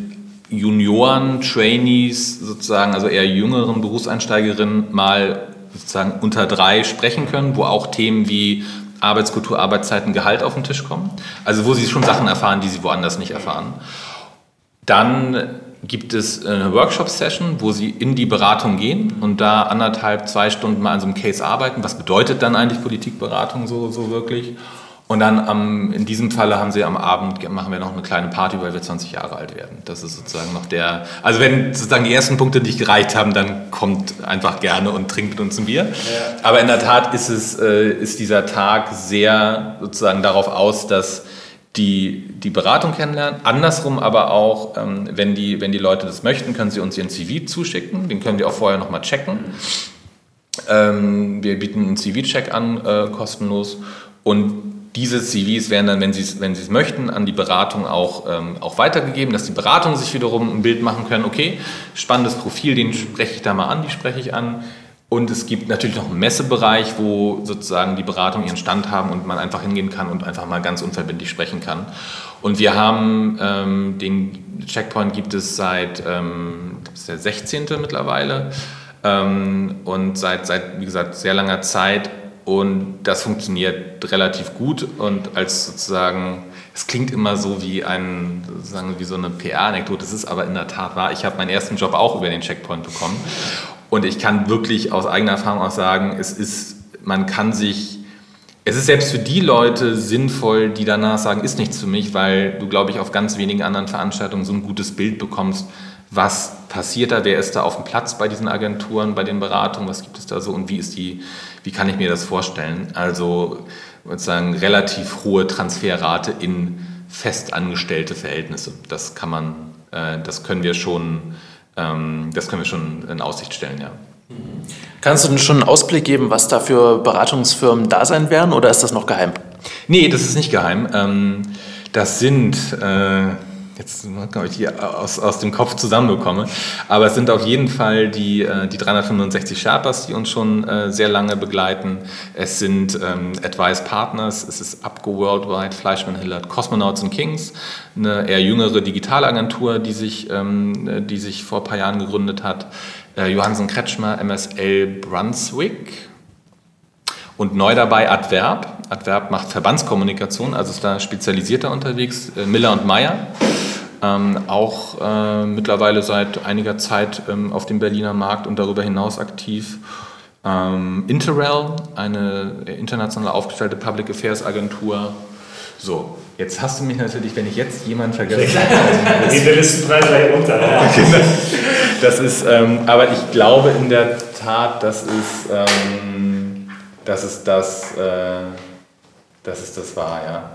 Junioren, Trainees sozusagen, also eher jüngeren Berufseinsteigerinnen mal sozusagen unter drei sprechen können, wo auch Themen wie Arbeitskultur, Arbeitszeiten, Gehalt auf den Tisch kommen. Also wo sie schon Sachen erfahren, die sie woanders nicht erfahren. Dann gibt es eine Workshop-Session, wo Sie in die Beratung gehen und da anderthalb, zwei Stunden mal an so einem Case arbeiten. Was bedeutet dann eigentlich Politikberatung so, so wirklich? Und dann am, in diesem Falle haben Sie am Abend, machen wir noch eine kleine Party, weil wir 20 Jahre alt werden. Das ist sozusagen noch der, also wenn sozusagen die ersten Punkte nicht gereicht haben, dann kommt einfach gerne und trinkt mit uns ein Bier. Ja. Aber in der Tat ist es, äh, ist dieser Tag sehr sozusagen darauf aus, dass die, die Beratung kennenlernen. Andersrum aber auch, ähm, wenn, die, wenn die Leute das möchten, können sie uns ihren CV zuschicken. Den können wir auch vorher nochmal checken. Ähm, wir bieten einen CV-Check an, äh, kostenlos. Und diese CVs werden dann, wenn Sie es wenn es möchten, an die Beratung auch, ähm, auch weitergegeben, dass die Beratung sich wiederum ein Bild machen können. Okay, spannendes Profil, den spreche ich da mal an, die spreche ich an. Und es gibt natürlich noch einen Messebereich, wo sozusagen die Beratungen ihren Stand haben und man einfach hingehen kann und einfach mal ganz unverbindlich sprechen kann. Und wir haben ähm, den Checkpoint gibt es seit ähm, das ist der 16. mittlerweile ähm, und seit, seit, wie gesagt, sehr langer Zeit. Und das funktioniert relativ gut und als sozusagen, es klingt immer so wie ein, sozusagen wie so eine PR-Anekdote, das ist aber in der Tat wahr. Ich habe meinen ersten Job auch über den Checkpoint bekommen und ich kann wirklich aus eigener Erfahrung auch sagen, es ist, man kann sich, es ist selbst für die Leute sinnvoll, die danach sagen, ist nichts für mich, weil du, glaube ich, auf ganz wenigen anderen Veranstaltungen so ein gutes Bild bekommst, was passiert da, wer ist da auf dem Platz bei diesen Agenturen, bei den Beratungen, was gibt es da so und wie ist die, wie kann ich mir das vorstellen? Also sozusagen relativ hohe Transferrate in festangestellte Verhältnisse. Das kann man, äh, das können wir schon das können wir schon in Aussicht stellen, ja. Kannst du denn schon einen Ausblick geben, was da für Beratungsfirmen da sein werden oder ist das noch geheim? Nee, das ist nicht geheim. Ähm, das sind, äh, jetzt ob ich die aus, aus dem Kopf zusammenbekomme, aber es sind auf jeden Fall die, äh, die 365 Sherpas, die uns schon äh, sehr lange begleiten. Es sind ähm, Advice Partners, es ist Upgo Worldwide, Fleischmann Hillard, Cosmonauts and Kings, eine eher jüngere Digitalagentur, die sich, ähm, die sich vor ein paar Jahren gegründet hat. Äh, Johansen Kretschmer, MSL Brunswick, und neu dabei Adverb. Adverb macht Verbandskommunikation, also ist da spezialisierter unterwegs. Äh, Miller und Meyer, ähm, auch äh, mittlerweile seit einiger Zeit ähm, auf dem Berliner Markt und darüber hinaus aktiv. Ähm, Interrel, eine international aufgestellte Public Affairs Agentur. So, jetzt hast du mich natürlich, wenn ich jetzt jemanden vergesse. Geht der Listenpreis gleich runter. das ist, ähm, aber ich glaube in der Tat, das ist. Ähm, dass es das, äh, dass es das war, ja.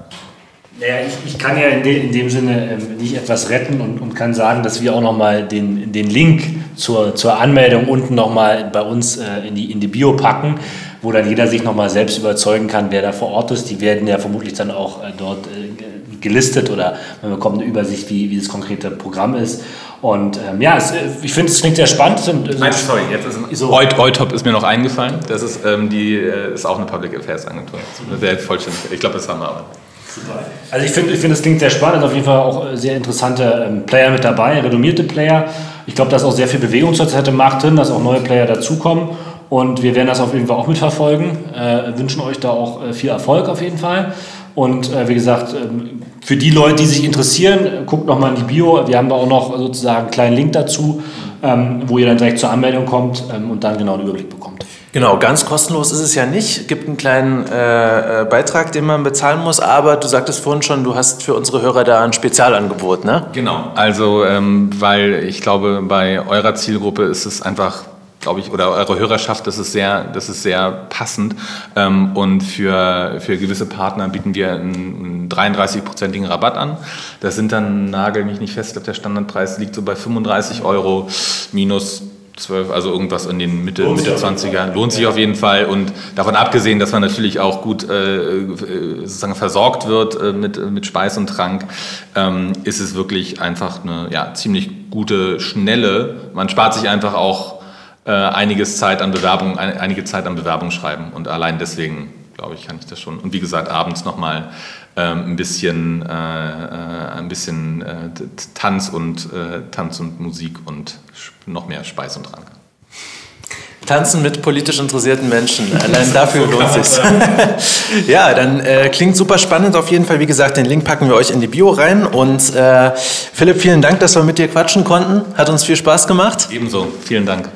Naja, ich, ich kann ja in, de, in dem Sinne ähm, nicht etwas retten und, und kann sagen, dass wir auch nochmal den, den Link zur, zur Anmeldung unten nochmal bei uns äh, in, die, in die Bio packen, wo dann jeder sich nochmal selbst überzeugen kann, wer da vor Ort ist. Die werden ja vermutlich dann auch äh, dort äh, gelistet oder man bekommt eine Übersicht, wie, wie das konkrete Programm ist. Und ähm, ja, es, äh, ich finde, es klingt sehr spannend. Und, Nein, sorry, jetzt ist so. Eutop ist mir noch eingefallen. Das ist, ähm, die, äh, ist auch eine Public Affairs Agentur. Sehr vollständig. Ich glaube, das haben wir aber. Super. Also ich finde, ich find, es klingt sehr spannend. Auf jeden Fall auch sehr interessante ähm, Player mit dabei, renommierte Player. Ich glaube, da ist auch sehr viel Bewegung zurzeit im Markt drin, dass auch neue Player dazukommen. Und wir werden das auf jeden Fall auch mitverfolgen. Äh, wünschen euch da auch äh, viel Erfolg auf jeden Fall. Und äh, wie gesagt, ähm, für die Leute, die sich interessieren, guckt nochmal in die Bio. Wir haben da auch noch sozusagen einen kleinen Link dazu, ähm, wo ihr dann direkt zur Anmeldung kommt ähm, und dann genau einen Überblick bekommt. Genau, ganz kostenlos ist es ja nicht. Es gibt einen kleinen äh, äh, Beitrag, den man bezahlen muss, aber du sagtest vorhin schon, du hast für unsere Hörer da ein Spezialangebot, ne? Genau, also ähm, weil ich glaube, bei eurer Zielgruppe ist es einfach glaube ich, oder eure Hörerschaft, das ist sehr, das ist sehr passend. Ähm, und für, für gewisse Partner bieten wir einen, 33-prozentigen Rabatt an. Das sind dann, nagel mich nicht fest, der Standardpreis liegt so bei 35 Euro minus 12, also irgendwas in den Mitte, Mitte 20er. Lohnt sich auf jeden Fall. Und davon abgesehen, dass man natürlich auch gut äh, sozusagen versorgt wird äh, mit, mit Speis und Trank, ähm, ist es wirklich einfach eine ja, ziemlich gute, schnelle. Man spart sich einfach auch äh, einiges Zeit an Bewerbung, einige Zeit an Bewerbung schreiben. Und allein deswegen, glaube ich, kann ich das schon. Und wie gesagt, abends nochmal ähm, ein bisschen, äh, äh, ein bisschen äh, Tanz, und, äh, Tanz und Musik und noch mehr Speis und Trank. Tanzen mit politisch interessierten Menschen. Allein dafür lohnt sich. ja, dann äh, klingt super spannend. Auf jeden Fall, wie gesagt, den Link packen wir euch in die Bio rein. Und äh, Philipp, vielen Dank, dass wir mit dir quatschen konnten. Hat uns viel Spaß gemacht. Ebenso. Vielen Dank.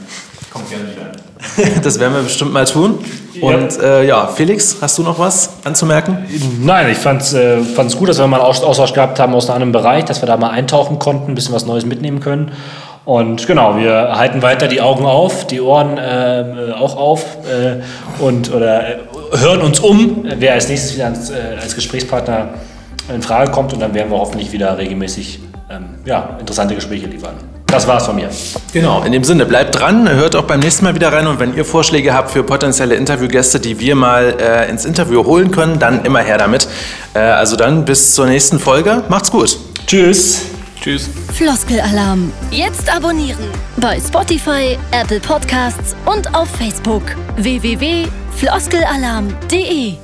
Kommt gerne wieder. das werden wir bestimmt mal tun. Und äh, ja, Felix, hast du noch was anzumerken? Nein, ich fand es äh, gut, dass wir mal einen Austausch gehabt haben aus einem anderen Bereich, dass wir da mal eintauchen konnten, ein bisschen was Neues mitnehmen können. Und genau, wir halten weiter die Augen auf, die Ohren äh, auch auf äh, und oder äh, hören uns um, wer als nächstes wieder als, äh, als Gesprächspartner in Frage kommt und dann werden wir hoffentlich wieder regelmäßig ähm, ja, interessante Gespräche liefern. Das war's von mir. Genau, in dem Sinne, bleibt dran, hört auch beim nächsten Mal wieder rein und wenn ihr Vorschläge habt für potenzielle Interviewgäste, die wir mal äh, ins Interview holen können, dann immer her damit. Äh, also dann bis zur nächsten Folge. Macht's gut. Tschüss. Tschüss. Floskelalarm. Jetzt abonnieren. Bei Spotify, Apple Podcasts und auf Facebook. www.floskelalarm.de